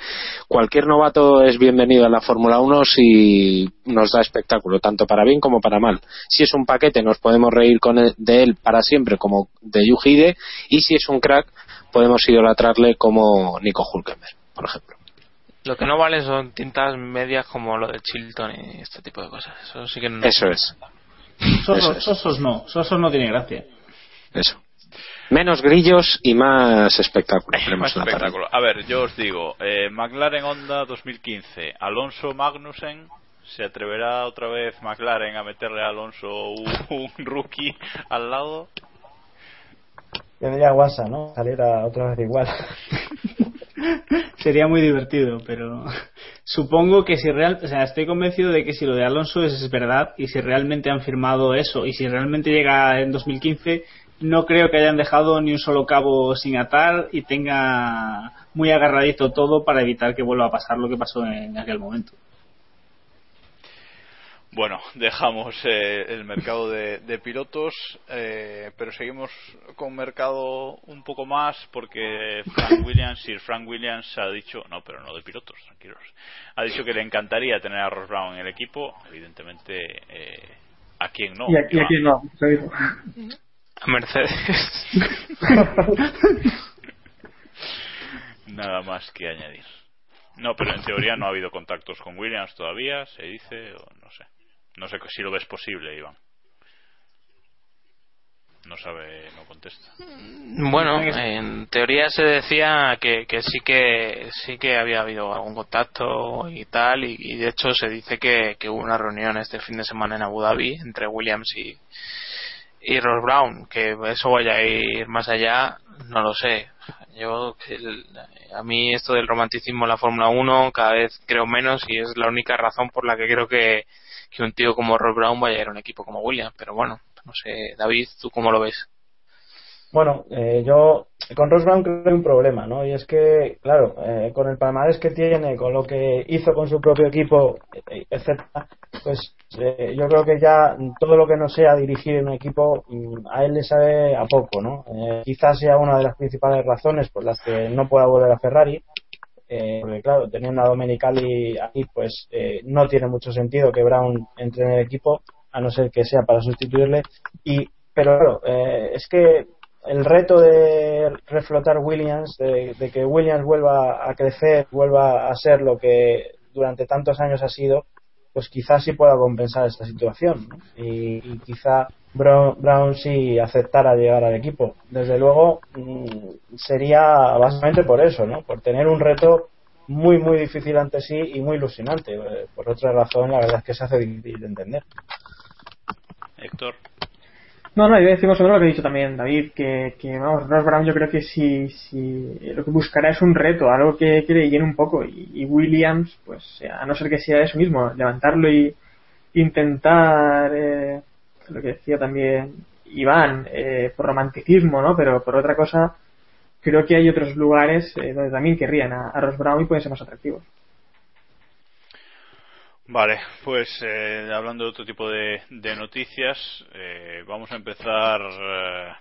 cualquier novato es bienvenido en la Fórmula 1 si nos da espectáculo, tanto para bien como para mal. Si es un paquete, nos podemos reír con él- de él para siempre, como de Yuji Ide, y si es un crack, podemos idolatrarle como Nico Hulkenberg, por ejemplo. Lo que no vale son tintas medias como lo de Chilton y este tipo de cosas. Eso sí que no. Eso es. Sosos, Eso es. sosos no, sosos no tiene gracia. Eso. Menos grillos y más espectáculo. tenemos Más espectáculo. A ver, yo os digo, eh, McLaren Honda 2015, Alonso Magnussen, ¿se atreverá otra vez McLaren a meterle a Alonso un, un rookie al lado? Tendría guasa, ¿no? Saliera otra vez igual. Sería muy divertido, pero supongo que si real, o sea, estoy convencido de que si lo de Alonso es verdad y si realmente han firmado eso y si realmente llega en 2015, no creo que hayan dejado ni un solo cabo sin atar y tenga muy agarradito todo para evitar que vuelva a pasar lo que pasó en aquel momento. Bueno, dejamos eh, el mercado de, de pilotos, eh, pero seguimos con mercado un poco más porque Frank Williams, Sir Frank Williams ha dicho, no, pero no de pilotos, tranquilos, ha dicho que le encantaría tener a Ross Brown en el equipo, evidentemente, eh, ¿a quién no? y Iván? aquí no. A Mercedes. Nada más que añadir. No, pero en teoría no ha habido contactos con Williams todavía, se dice, o no sé. No sé si lo ves posible, Iván. No sabe, no contesta. Bueno, en teoría se decía que, que sí que sí que había habido algún contacto y tal, y, y de hecho se dice que, que hubo una reunión este fin de semana en Abu Dhabi entre Williams y, y Ross Brown, que eso vaya a ir más allá, no lo sé. Yo, que el- a mí esto del romanticismo en la Fórmula 1 cada vez creo menos y es la única razón por la que creo que, que un tío como Ross Brown vaya a ir a un equipo como Williams, pero bueno, no sé, David, ¿tú cómo lo ves? Bueno, eh, yo con Ross Brown creo que hay un problema, ¿no? Y es que, claro, eh, con el palmarés que tiene, con lo que hizo con su propio equipo, eh, etcétera, pues eh, yo creo que ya todo lo que no sea dirigir un equipo mm, a él le sabe a poco, ¿no? Eh, quizás sea una de las principales razones por las que no pueda volver a Ferrari, eh, porque claro, teniendo a Domenicali aquí, pues eh, no tiene mucho sentido que Brown entre en el equipo, a no ser que sea para sustituirle. Y, pero claro, eh, es que el reto de reflotar Williams, de, de que Williams vuelva a crecer, vuelva a ser lo que durante tantos años ha sido, pues quizás sí pueda compensar esta situación. Y, y quizá Brown, Brown sí aceptara llegar al equipo. Desde luego mm, sería básicamente por eso, ¿no? por tener un reto muy, muy difícil ante sí y muy ilusionante. Eh, Por otra razón, la verdad es que se hace difícil de entender. Héctor. No, no, yo decimos sobre lo que ha dicho también David, que, que vamos, Ross Brown yo creo que si, si lo que buscará es un reto, algo que, que le llene un poco, y, Williams, pues a no ser que sea eso mismo, levantarlo y intentar, eh, lo que decía también Iván, eh, por romanticismo, ¿no? Pero por otra cosa, creo que hay otros lugares eh, donde también querrían a Ross Brown y pueden ser más atractivos. Vale, pues eh, hablando de otro tipo de, de noticias, eh, vamos a empezar eh,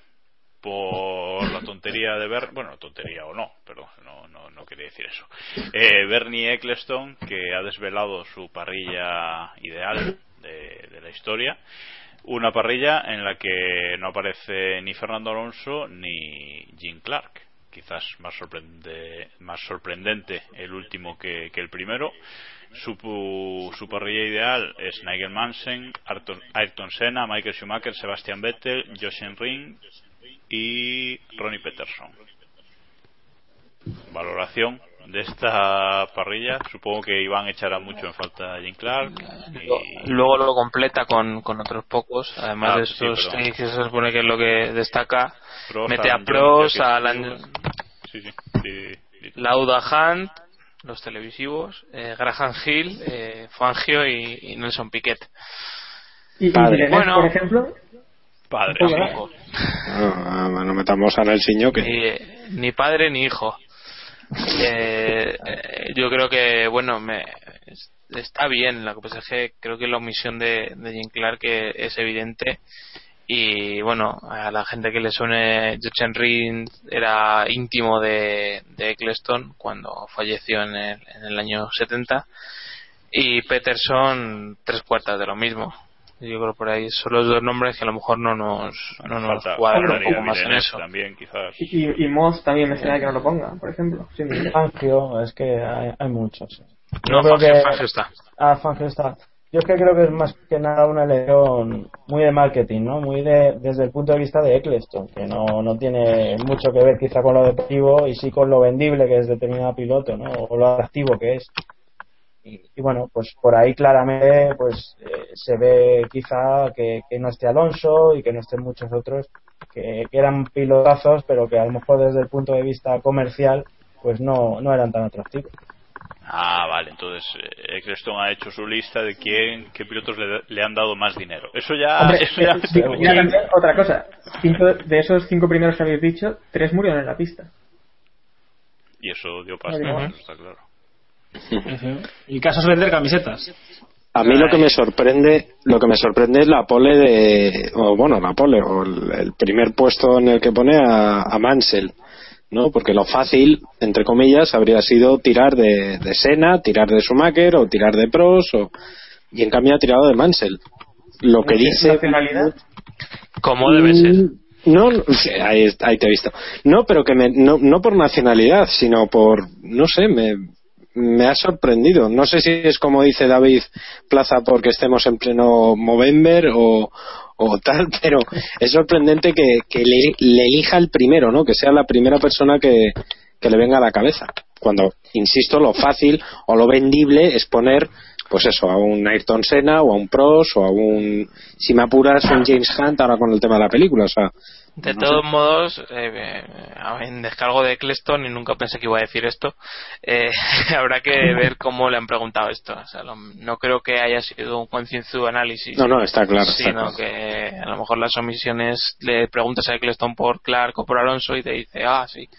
por la tontería de Ber, bueno, tontería o no, pero no, no, no quería decir eso. Eh, Bernie Ecclestone, que ha desvelado su parrilla ideal de, la historia, una parrilla en la que no aparece ni Fernando Alonso ni Jim Clark. Quizás más, sorprende, más sorprendente el último que el primero. Su, su parrilla ideal es Nigel Mansell, Ayrton, Ayrton Senna, Michael Schumacher, Sebastian Vettel, Jochen Ring y Ronnie Peterson. Valoración de esta parrilla. Supongo que Iván echará mucho en falta a Jim Clark. Y... Luego lo completa con, con otros pocos. Además Ah, de sí, estos inicios, se supone que es lo que destaca. Mete a Alan Pros, a Alan. Sí, sí. sí, sí. Lauda Hunt, los televisivos, eh, Graham Hill, eh, Fangio y, y Nelson Piquet. Y, Padre. Bueno. por ejemplo, Padre, sí. Tampoco. No, no metamos a que. Ni, eh, ni padre ni hijo. Eh, eh, yo creo que, bueno, me, es- está bien. Lo que pasa es que creo que la omisión de, de Jim Clark eh, es evidente. Y bueno, a la gente que le suene, George Henry era íntimo de, de Eccleston cuando falleció en el, en el año 70. Y Peterson, tres cuartas de lo mismo. Yo creo por ahí son los dos nombres que a lo mejor no nos, no nos Falta cuadran un poco más en eso. también, quizás. y, y, y Moss también me extraña que no lo ponga, por ejemplo. Sí, me- Fangio, es que hay, hay muchos. No, Fangio, que- Fangio está. Ah, Fangio está. Yo es que creo que es más que nada una elección muy de marketing, ¿no? Muy de, desde el punto de vista de Eccleston, que no, no tiene mucho que ver quizá con lo deportivo y sí con lo vendible que es determinado piloto, ¿no? O lo atractivo que es. Y, y bueno, pues por ahí claramente pues eh, se ve quizá que, que no esté Alonso y que no estén muchos otros que, que eran pilotazos, pero que a lo mejor desde el punto de vista comercial pues no, no eran tan atractivos. Ah, vale, entonces eh, Eccleston ha hecho su lista de quién, qué pilotos le, le han dado más dinero. Eso ya, Hombre, eso ya sí, mira también otra cosa. Cinco, de esos cinco primeros que habéis dicho, tres murieron en la pista. Y eso dio pasta, eso está claro. El caso es vender camisetas. A mí lo que me sorprende, lo que me sorprende es la pole de, o bueno, la pole, o el, el primer puesto en el que pone a, a Mansell, ¿no? Porque lo fácil, entre comillas, habría sido tirar de, de Senna, tirar de Schumacher o tirar de Prost, o, y en cambio ha tirado de Mansell. Lo que dice. nacionalidad? Como debe ser. Mm, No, ahí, ahí te he visto. No, pero que me, no, no por nacionalidad, sino por, no sé, me, me ha sorprendido. No sé si es como dice David Plaza porque estemos en pleno Movember o, o tal, pero es sorprendente que, le, le elija el primero, ¿no? Que sea la primera persona que, que le venga a la cabeza. Cuando, insisto, lo fácil o lo vendible es poner, pues eso, a un Ayrton Senna o a un Prost o a un, si me apuras, un James Hunt ahora con el tema de la película, o sea. De no todos sé. modos, eh, eh, en descargo de Eccleston, y nunca pensé que iba a decir esto, eh, habrá que ver cómo le han preguntado esto. O sea, lo- no creo que haya sido un concienzudo análisis. No, no, está claro, está Sino claro. que a lo mejor las omisiones le preguntas a Eccleston por Clark o por Alonso y te dice, ah, sí.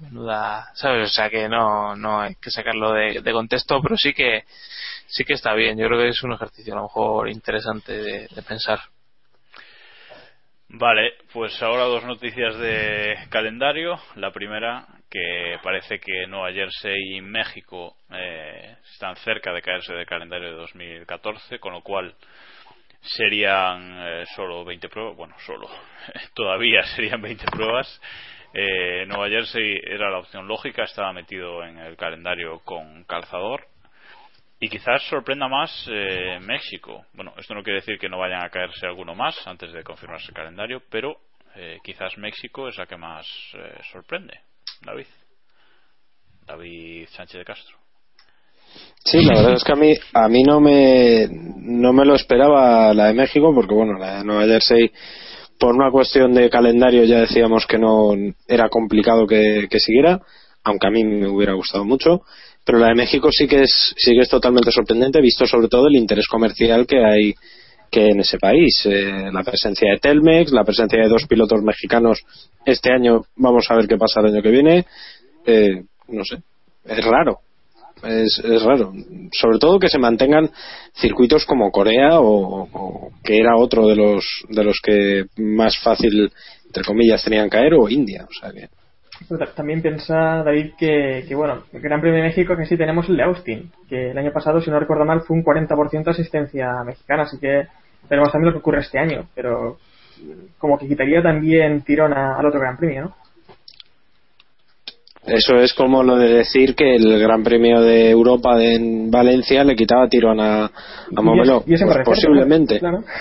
Menuda, ¿sabes? O sea que no, no hay que sacarlo de, de contexto, pero sí que, sí que está bien. Yo creo que es un ejercicio a lo mejor interesante de, pensar. Vale, pues ahora dos noticias de calendario. La primera, que parece que Nueva Jersey y México eh, están cerca de caerse del calendario de 2014, con lo cual serían eh, solo 20 pruebas. Bueno, solo, todavía serían 20 pruebas. Eh, Nueva Jersey era la opción lógica, estaba metido en el calendario con calzador. Y quizás sorprenda más eh, México. Bueno, esto no quiere decir que no vayan a caerse alguno más antes de confirmarse el calendario, pero eh, quizás México es la que más eh, sorprende. David. David Sánchez de Castro. Sí, la verdad es que a mí, a no me, no me lo esperaba la de México, porque bueno, la de Nueva Jersey, por una cuestión de calendario ya decíamos que no era complicado que, que siguiera, aunque a mí me hubiera gustado mucho, pero la de México sí que es, sí que es totalmente sorprendente, visto sobre todo el interés comercial que hay que en ese país. Eh, la presencia de Telmex, la presencia de dos pilotos mexicanos este año, vamos a ver qué pasa el año que viene. Eh, no sé, es raro. Es, es raro. Sobre todo que se mantengan circuitos como Corea o, que era otro de los, de los que más fácil, entre comillas, tenían caer, o India. O sea que. También piensa David que, que, bueno, el Gran Premio de México que sí tenemos el de Austin, que el año pasado, si no recuerdo mal, fue un 40% de asistencia mexicana, así que veremos también lo que ocurre este año, pero como que quitaría también tirón al otro Gran Premio, ¿no? Eso es como lo de decir que el Gran Premio de Europa de en Valencia le quitaba tirón a, a Momelo. Y eso me Pues refiero, posiblemente. Claro.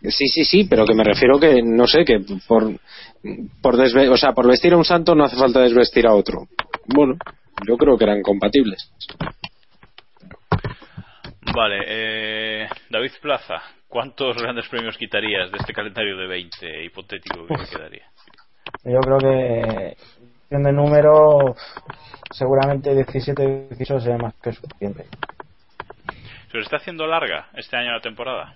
Sí, sí, sí, pero que me refiero que, no sé, que por, por, desve- o sea, por vestir a un santo no hace falta desvestir a otro. Bueno, yo creo que eran compatibles. Vale, eh, David Plaza, ¿cuántos grandes premios quitarías de este calendario de 20 hipotético que te quedaría? Yo creo que de número seguramente 17 18 sería más que suficiente. ¿Se os está haciendo larga este año la temporada?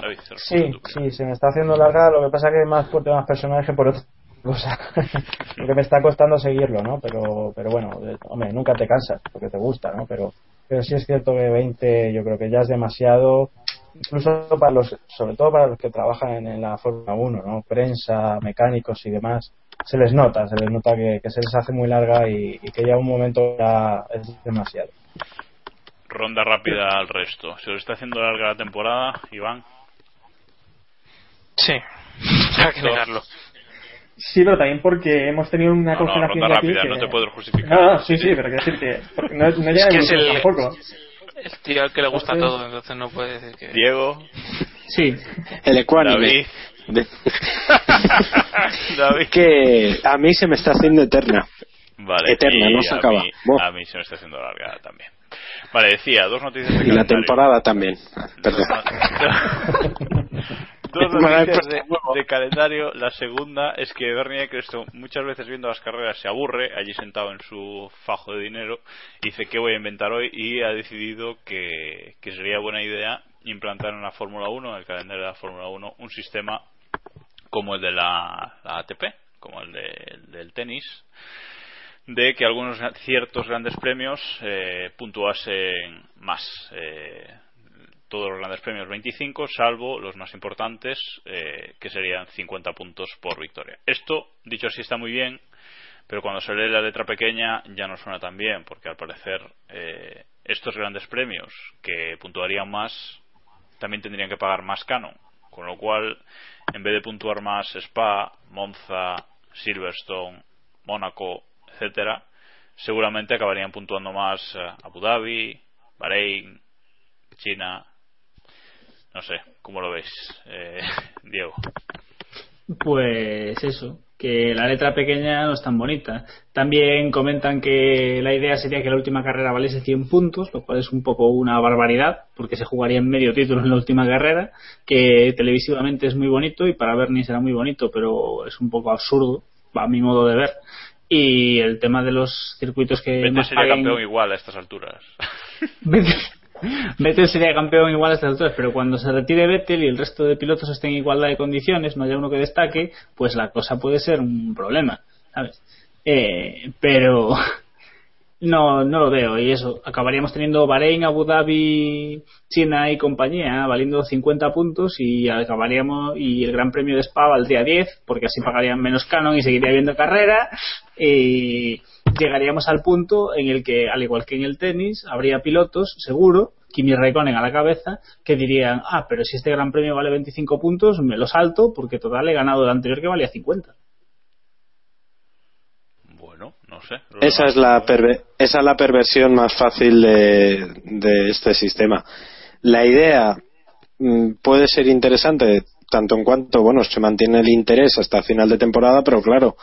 David, sí, sí, se me está haciendo larga. Lo que pasa que más por temas personajes que por otra cosa. porque me está costando seguirlo, ¿no? Pero, pero bueno, hombre, nunca te cansas porque te gusta, ¿no? Pero, pero sí es cierto que 20 yo creo que ya es demasiado. Incluso para los, sobre todo para los que trabajan en, la Fórmula 1, ¿no? Prensa, mecánicos y demás, se les nota, se les nota que, que se les hace muy larga y, y que ya un momento ya es demasiado. Ronda rápida al resto. ¿Se os está haciendo larga la temporada, Iván? Sí, hay que negarlo. Sí, pero también porque hemos tenido una no, no, de rápida, que... no te puedo justificar. No, no, sí, sí, pero quiero decir que no, no llega Es que es el- tampoco. El tío al que le gusta todo, entonces no puede decir que. Diego, Sí, El ecuánime. David. De- David. que a mí se me está haciendo eterna. Vale, Eterna, no se a acaba. mí- a mí se me está haciendo larga también. Vale, decía, dos noticias de Y la temporada también. Perdón. Dos noticias de, calendario. La segunda es que Bernie Ecclestone muchas veces viendo las carreras se aburre, allí sentado en su fajo de dinero, y dice qué voy a inventar hoy y ha decidido que, que sería buena idea implantar en la Fórmula 1, en el calendario de la Fórmula 1, un sistema como el de la, la ATP, como el, de- el del tenis, de que algunos ciertos grandes premios eh, puntuasen más. Eh, todos los grandes premios 25, salvo los más importantes, eh, que serían 50 puntos por victoria. Esto, dicho así, está muy bien, pero cuando se lee la letra pequeña ya no suena tan bien, porque al parecer eh, estos grandes premios que puntuarían más también tendrían que pagar más canon, con lo cual, en vez de puntuar más Spa, Monza, Silverstone, Mónaco, etcétera, seguramente acabarían puntuando más eh, Abu Dhabi, Bahrein, China. No sé, ¿cómo lo veis, eh, Diego? Pues eso, que la letra pequeña no es tan bonita. También comentan que la idea sería que la última carrera valiese 100 puntos, lo cual es un poco una barbaridad, porque se jugaría en medio título en la última carrera, que televisivamente es muy bonito y para Bernie será muy bonito, pero es un poco absurdo, a mi modo de ver. Y el tema de los circuitos que más sería paguen- campeón igual a estas alturas. Vettel sería campeón igual a estas alturas, pero cuando se retire Vettel y el resto de pilotos estén en igualdad de condiciones, no haya uno que destaque, pues la cosa puede ser un problema, ¿sabes? Eh, pero no, no lo veo. Y eso, acabaríamos teniendo Bahrein, Abu Dhabi, China y compañía valiendo 50 puntos y acabaríamos y el Gran Premio de Spa valdría 10 porque así pagarían menos canon y seguiría habiendo carrera. Y llegaríamos al punto en el que al igual que en el tenis habría pilotos seguro Kimi Raikkonen a la cabeza que dirían ah pero si este Gran Premio vale 25 puntos me lo salto porque total he ganado el anterior que valía 50 Bueno, no sé. Los Esa es la perve- esa es la perversión más fácil de, de este sistema. La idea mm, puede ser interesante tanto en cuanto bueno se mantiene el interés hasta final de temporada, pero claro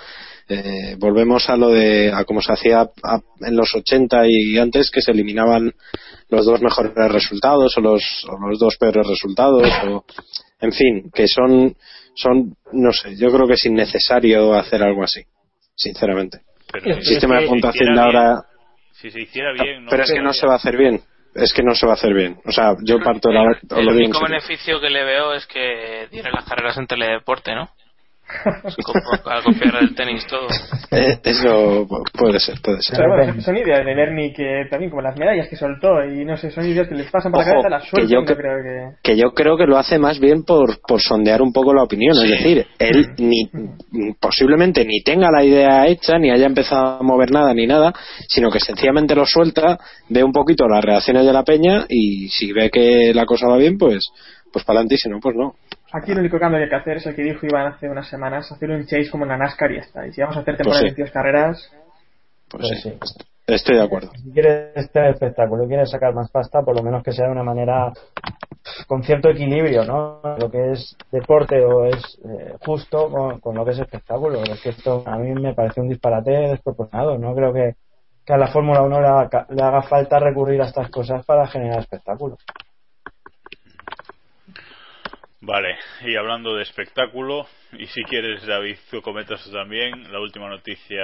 eh, volvemos a lo de a como se hacía a- en los 80 y antes que se eliminaban los dos mejores resultados o los, o los dos peores resultados o en fin que son son no sé yo creo que es innecesario hacer algo así sinceramente Pero el si sistema de puntuación de bien- ahora Si se hiciera bien, no pero es que no se va a hacer bien es que no se va a hacer bien o sea yo parto de la El en único beneficio que le veo es que tiene las carreras en teledeporte, ¿no? Al copiar el tenis todo. Eh, eso pu- puede ser puede ser Pero bueno, son- ideas de Bernie que también como las medallas que soltó y no sé, son ideas que les pasan por la Ojo, cabeza, las que sueltan, yo no que- creo que... que yo creo que lo hace más bien por, por sondear un poco la opinión. Es decir, él ni posiblemente ni tenga la idea hecha, ni haya empezado a mover nada, ni nada, sino que sencillamente lo suelta, ve un poquito las reacciones de la peña y si ve que la cosa va bien, pues pues para adelante y si no, pues no. Aquí el único cambio que hay que hacer es el que dijo Iván hace unas semanas, hacer un chase como en la NASCAR y ya está. Y si vamos a hacer temporada Pues sí. de 22 carreras, Pues sí, est- estoy de acuerdo. Si quieres tener espectáculo y quieres sacar más pasta, por lo menos que sea de una manera con cierto equilibrio, ¿no? Lo que es deporte o es eh, justo con, con lo que es espectáculo. Es que esto a mí me parece un disparate desproporcionado. No creo que, que a la Fórmula 1 le haga, le haga falta recurrir a estas cosas para generar espectáculo. Vale, y hablando de espectáculo, y si quieres David, tú comentas también la última noticia,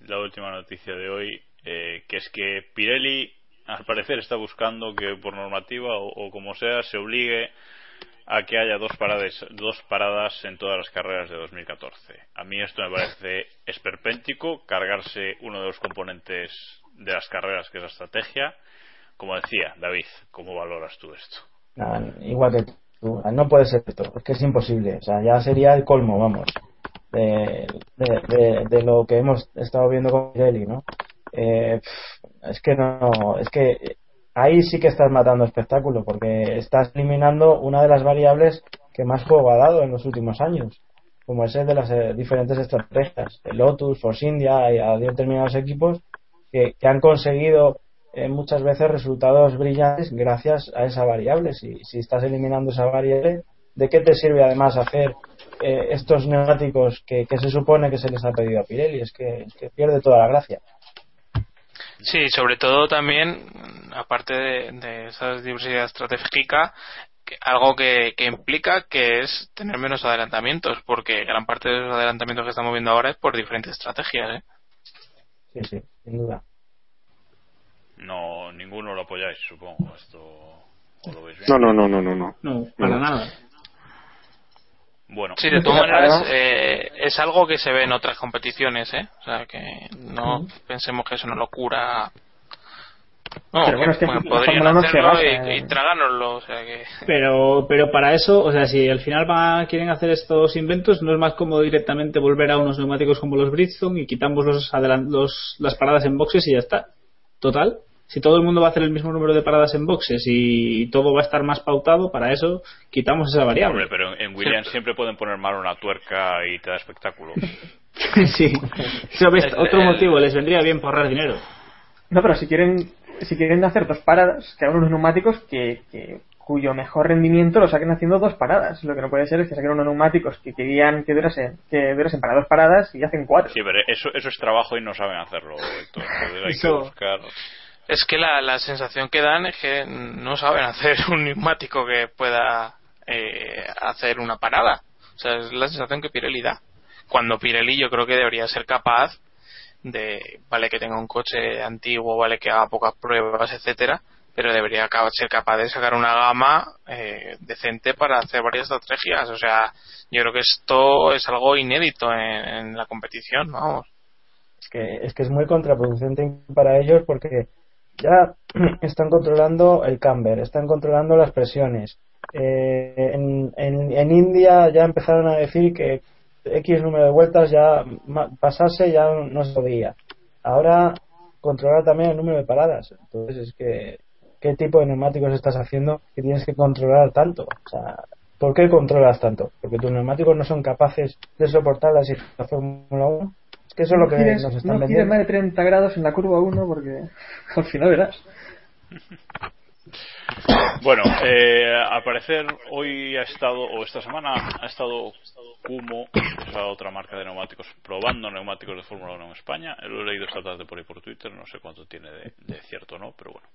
la última noticia de hoy, eh, que es que Pirelli al parecer está buscando que por normativa o, como sea se obligue a que haya dos paradas, dos paradas en todas las carreras de 2014. A mí esto me parece esperpéntico, cargarse uno de los componentes de las carreras que es la estrategia. Como decía, David, ¿cómo valoras tú esto? Nada, igual que no puede ser esto, es que es imposible, o sea, ya sería el colmo, vamos, de, de, lo que hemos estado viendo con Pirelli, ¿no? Eh, es que no, es que ahí sí que estás matando espectáculo porque estás eliminando una de las variables que más juego ha dado en los últimos años, como es el de las eh, diferentes estrategias. El Lotus, Force India y a determinados equipos que han conseguido eh, muchas veces resultados brillantes gracias a esa variable. Si, si estás eliminando esa variable, ¿de qué te sirve además hacer eh, estos neumáticos que, que, se supone que se les ha pedido a Pirelli? Es que, es que pierde toda la gracia. Sí, sobre todo también, aparte de, de esa diversidad estratégica, que, algo que, que, implica que es tener menos adelantamientos, porque gran parte de los adelantamientos que estamos viendo ahora es por diferentes estrategias. ¿eh? Sí, sí, sin duda. No, ninguno lo apoyáis, supongo. Esto, ¿o lo veis bien? No, no, no, no, no. No, no para nada. Bueno. Sí, de todas maneras, eh, es algo que se ve en otras competiciones, ¿eh? O sea, que no uh -huh. pensemos que es una locura. No, pero bueno, es que bueno, podrían hacerlo y, y, tragárnoslo, o sea que... Pero, pero para eso, o sea, si al final va, quieren hacer estos inventos, no es más cómodo directamente volver a unos neumáticos como los Bridgestone y quitamos los, los, las paradas en boxes y ya está. Total, si todo el mundo va a hacer el mismo número de paradas en boxes y todo va a estar más pautado, para eso quitamos esa variable. Hombre, pero en Williams siempre pueden poner mal una tuerca y te da espectáculo. sí, otro motivo, les vendría bien por ahorrar dinero. No, pero si quieren si quieren hacer dos paradas, que hagan unos neumáticos que, que cuyo mejor rendimiento lo saquen haciendo dos paradas. Lo que no puede ser es que saquen unos neumáticos que querían que durasen, que durasen para dos paradas y hacen cuatro. Sí, pero eso, eso es trabajo y no saben hacerlo. Entonces hay eso... que buscar es que la, la sensación que dan es que no saben hacer un neumático que pueda eh, hacer una parada. O sea, es la sensación que Pirelli da. Cuando Pirelli yo creo que debería ser capaz de, vale que tenga un coche antiguo, vale que haga pocas pruebas, etcétera, pero debería ser capaz de sacar una gama eh, decente para hacer varias estrategias. O sea, yo creo que esto es algo inédito en, en la competición, vamos. Es que, es que es muy contraproducente para ellos porque ya están controlando el camber, están controlando las presiones. Eh, en, en, en, India ya empezaron a decir que X número de vueltas ya pasarse ya no se podía. Ahora controlar también el número de paradas. Entonces es que qué tipo de neumáticos estás haciendo que tienes que controlar tanto. O sea, ¿por qué controlas tanto? Porque tus neumáticos no son capaces de soportar la situación Fórmula 1 que eso es lo que quieres, nos están no vendiendo. más de 30 grados en la curva 1 porque al final verás. Bueno, eh, al parecer hoy ha estado, o esta semana ha estado Kumo, esa otra marca de neumáticos, probando neumáticos de Fórmula 1 en España. Lo he leído esta tarde por ahí por Twitter, no sé cuánto tiene de, de cierto o no, pero bueno.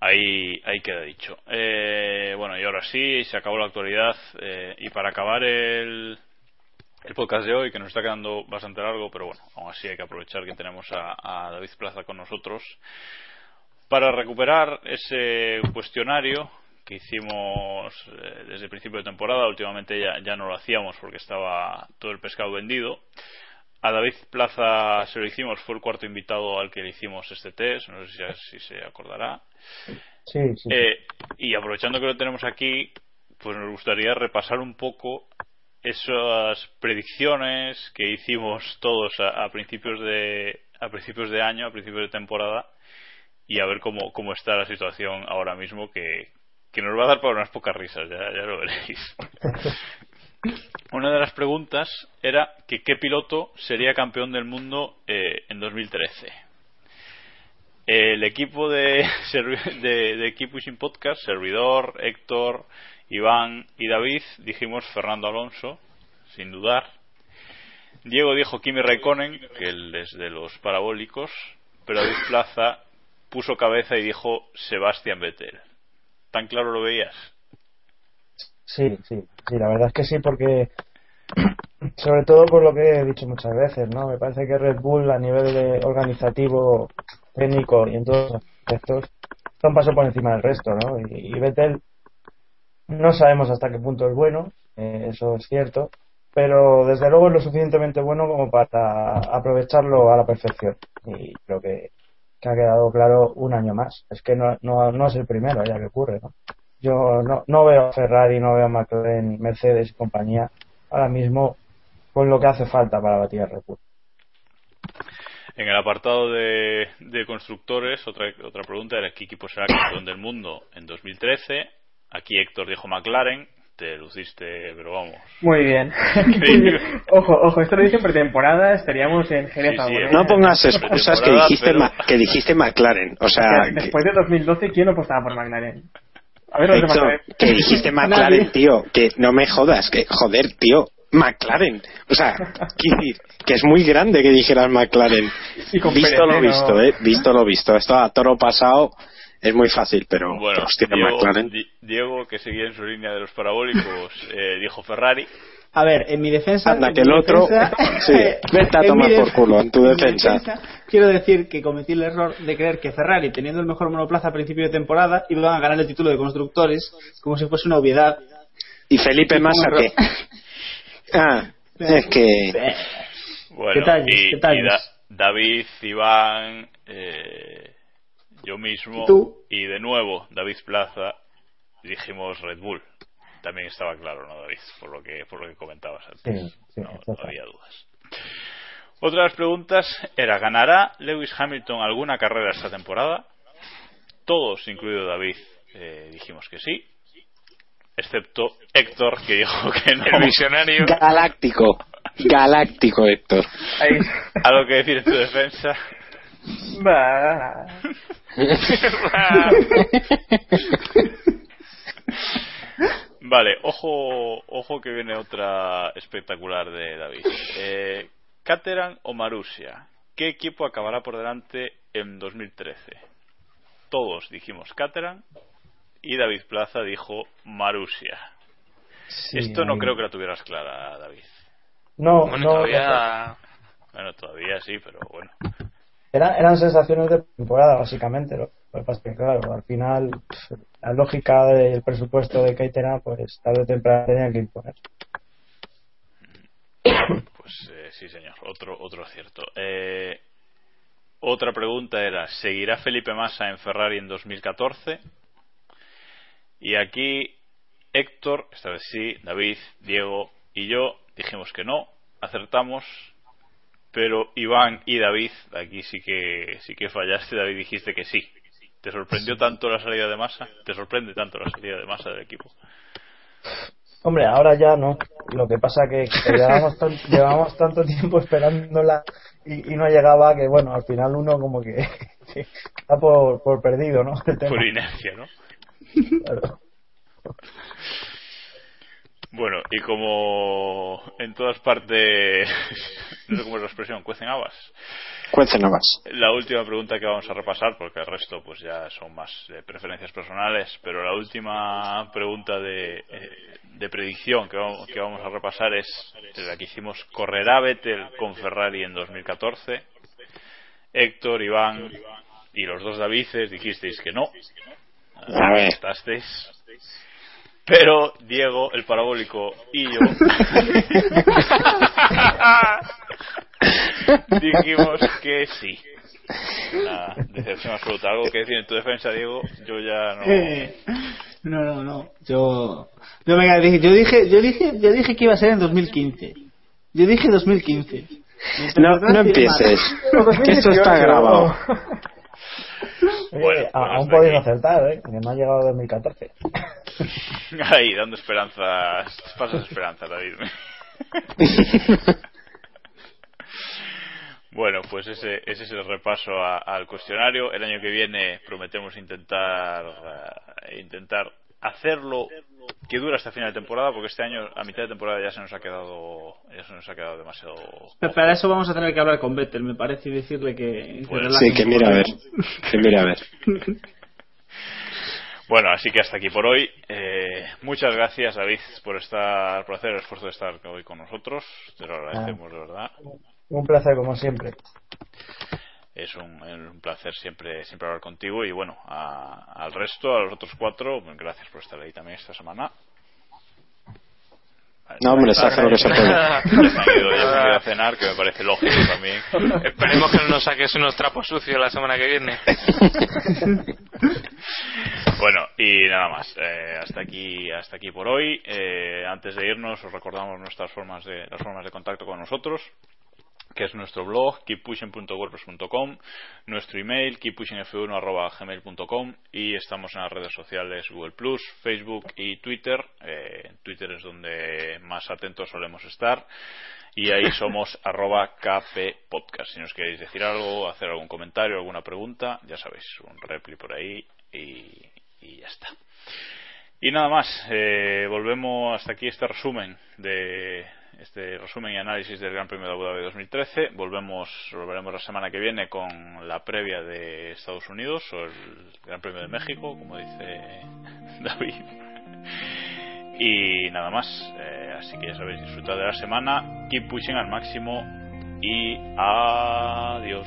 Ahí, ahí queda dicho. Eh, bueno, y ahora sí, se acabó la actualidad. Eh, y para acabar el, el podcast de hoy, que nos está quedando bastante largo, pero bueno, aún así hay que aprovechar que tenemos a, a David Plaza con nosotros para recuperar ese cuestionario que hicimos eh, desde el principio de temporada, últimamente ya, ya no lo hacíamos porque estaba todo el pescado vendido. A David Plaza se lo hicimos, fue el cuarto invitado al que le hicimos este test, no sé si, si se acordará. Sí, sí. Eh, y aprovechando que lo tenemos aquí, pues nos gustaría repasar un poco esas predicciones que hicimos todos a, a principios de a principios de año, a principios de temporada, y a ver cómo, cómo está la situación ahora mismo que, que nos va a dar para unas pocas risas, ya, ya lo veréis. Una de las preguntas era que qué piloto sería campeón del mundo eh, en 2013. El equipo de, de, de Equipo Sin Podcast, servidor, Héctor, Iván y David, dijimos Fernando Alonso, sin dudar. Diego dijo Kimi Raikkonen, que él es de los parabólicos, pero David Plaza puso cabeza y dijo Sebastián Vettel. ¿Tan claro lo veías? Sí, sí, sí, la verdad es que sí, porque sobre todo por lo que he dicho muchas veces, ¿no? Me parece que Red Bull a nivel de organizativo, técnico y en todos los aspectos está un paso por encima del resto, ¿no? Y, y Vettel no sabemos hasta qué punto es bueno, eh, eso es cierto, pero desde luego es lo suficientemente bueno como para aprovecharlo a la perfección. Y creo que, ha quedado claro un año más. Es que no, no, no es el primero ya que ocurre, ¿no? Yo no, no veo a Ferrari, no veo a McLaren, Mercedes y compañía ahora mismo con lo que hace falta para batir el Bull. En el apartado de, de constructores, otra, otra pregunta era qué equipo será campeón del mundo en 2013. Aquí Héctor dijo McLaren, te luciste, pero vamos. Muy bien. ojo, ojo, esto lo dije en pretemporada, estaríamos en Jerez Sí, sí, ahora. No pongas excusas que dijiste, pero- Ma- que dijiste McLaren. O sea, O sea, que, Después de 2012, ¿quién no apostaba por McLaren? A ver, Héctor, McLaren. que dijiste. McLaren, tío. Que no me jodas, que joder, tío. McLaren. O sea, quiero decir, que es muy grande que dijeras McLaren. Visto lo ¿no? visto, eh. Visto lo visto. Esto a toro pasado es muy fácil, pero Bueno, hostia, Diego, McLaren. Di- Diego, que seguía en su línea de los parabólicos, eh, dijo Ferrari. A ver, en mi defensa. Anda, que el otro. defensa- Sí, vete a tomar por culo en tu en defensa. Quiero decir que cometí el error de creer que Ferrari, teniendo el mejor monoplaza a principio de temporada, iban a ganar el título de constructores como si fuese una obviedad. ¿Y Felipe Y Massa qué? Ah, es que. Bueno, Da- David, Iván, eh, yo mismo ¿Y tú? y de nuevo David Plaza dijimos Red Bull. También estaba claro, ¿no, David? Por lo que, por lo que comentabas antes. Sí, sí, no, había dudas. Otra de las preguntas era, ¿ganará Lewis Hamilton alguna carrera esta temporada? Todos, incluido David, eh, dijimos que sí. Excepto Héctor, que dijo que no. El visionario. Galáctico. Galáctico, Héctor. ¿Algo que decir en tu defensa? Va. Vale, ojo, ojo que viene otra espectacular de David. Eh, Caterham o Marusia, ¿qué equipo acabará por delante en 2013? Todos dijimos Caterham y David Plaza dijo Marusia. Sí, Esto no creo que la tuvieras clara, David. No, Bueno, no, todavía. Bueno, todavía sí, pero bueno. Eran, eran sensaciones de temporada, básicamente. Lo que pasa que, claro, al final, la lógica del presupuesto de Keitera, pues tarde o temprano tenía que imponer. Pues eh, sí, señor, otro, otro acierto. Eh, otra pregunta era, ¿seguirá Felipe Massa en Ferrari en 2014? Y aquí Héctor, esta vez sí, David, Diego y yo dijimos que no, acertamos, pero Iván y David, aquí sí que sí que fallaste, David dijiste que sí. ¿Te sorprendió tanto la salida de Massa? ¿Te sorprende tanto la salida de Massa del equipo? Hombre, ahora ya no. Lo que pasa que, que tan- llevábamos tanto tiempo esperándola y, y no llegaba que, bueno, al final uno como que, está por, por perdido, ¿no? Por inercia, ¿no? Claro. Bueno, y como en todas partes, no sé cómo es la expresión, cuecen habas. Cuéntanos más. La última pregunta que vamos a repasar, porque el resto pues ya son más eh, preferencias personales, pero la última pregunta de, eh, de predicción que vamos, que vamos a repasar es la que hicimos, ¿correrá Vettel con Ferrari en 2014? Héctor, Iván y los dos Davices dijisteis que no. A ver. Pero Diego, el parabólico y yo dijimos que sí. Una decepción absoluta. Algo que decir en tu defensa, Diego, yo ya no. Eh, No, no, no. Yo, yo, venga, dije, yo dije, yo dije, yo dije que iba a ser en 2015. Yo dije 2015. No, no empieces. Que esto está grabado. Bueno, aún podéis aquí. acertar, ¿eh? Que no ha llegado 2014. Ahí, dando esperanzas. Pasas esperanzas, David. Bueno, pues ese, ese es el repaso a- al cuestionario. El año que viene prometemos intentar eh, intentar hacerlo que dura hasta final de temporada, porque este año a mitad de temporada ya se nos ha quedado, ya se nos ha quedado demasiado. Pero para eso vamos a tener que hablar con Vettel, me parece, y decirle que. Pues sí, que mira a ver. Que mira a ver. Bueno, así que hasta aquí por hoy. Eh, muchas gracias, David, por estar, por hacer el esfuerzo de estar hoy con nosotros. Te lo agradecemos, de verdad. Un placer, como siempre. Es un, un placer siempre, siempre hablar contigo y bueno, a- al resto, a los otros cuatro, pues gracias por estar ahí también esta semana. No, hombre, se hace lo que se puede. Ya se han ido, ya se han ido a cenar, que me parece lógico también. Esperemos que no nos saques unos trapos sucios la semana que viene. Bueno, y nada más. eh, hasta aquí, hasta aquí por hoy. Eh, antes de irnos, os recordamos nuestras formas de, las formas de contacto con nosotros que es nuestro blog keeppushing.wordpress.com, nuestro email keeppushingf1@gmail.com y estamos en las redes sociales Google Plus, Facebook y Twitter. Eh, Twitter es donde más atentos solemos estar y ahí somos arroba kppodcast. Si nos queréis decir algo, hacer algún comentario, alguna pregunta, ya sabéis, un repli por ahí y, y ya está. Y nada más, eh, volvemos hasta aquí este resumen de este resumen y análisis del Gran Premio de Abu Dhabi 2013. Volvemos, volveremos la semana que viene con la previa de Estados Unidos o el Gran Premio de México, como dice David. Y nada más, eh, así que ya sabéis, disfrutad de la semana, keep pushing al máximo y adiós.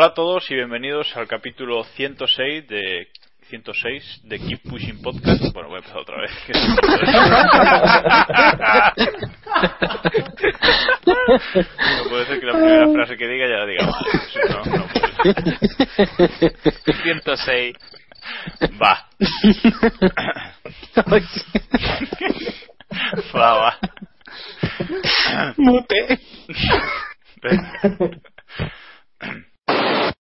Hola a todos y bienvenidos al capítulo 106 de 106 de Keep Pushing Podcast. Bueno, voy a empezar otra vez. no puede ser que la primera frase que diga ya la diga. No, no puede ser. 106. Va. va, va. Mute.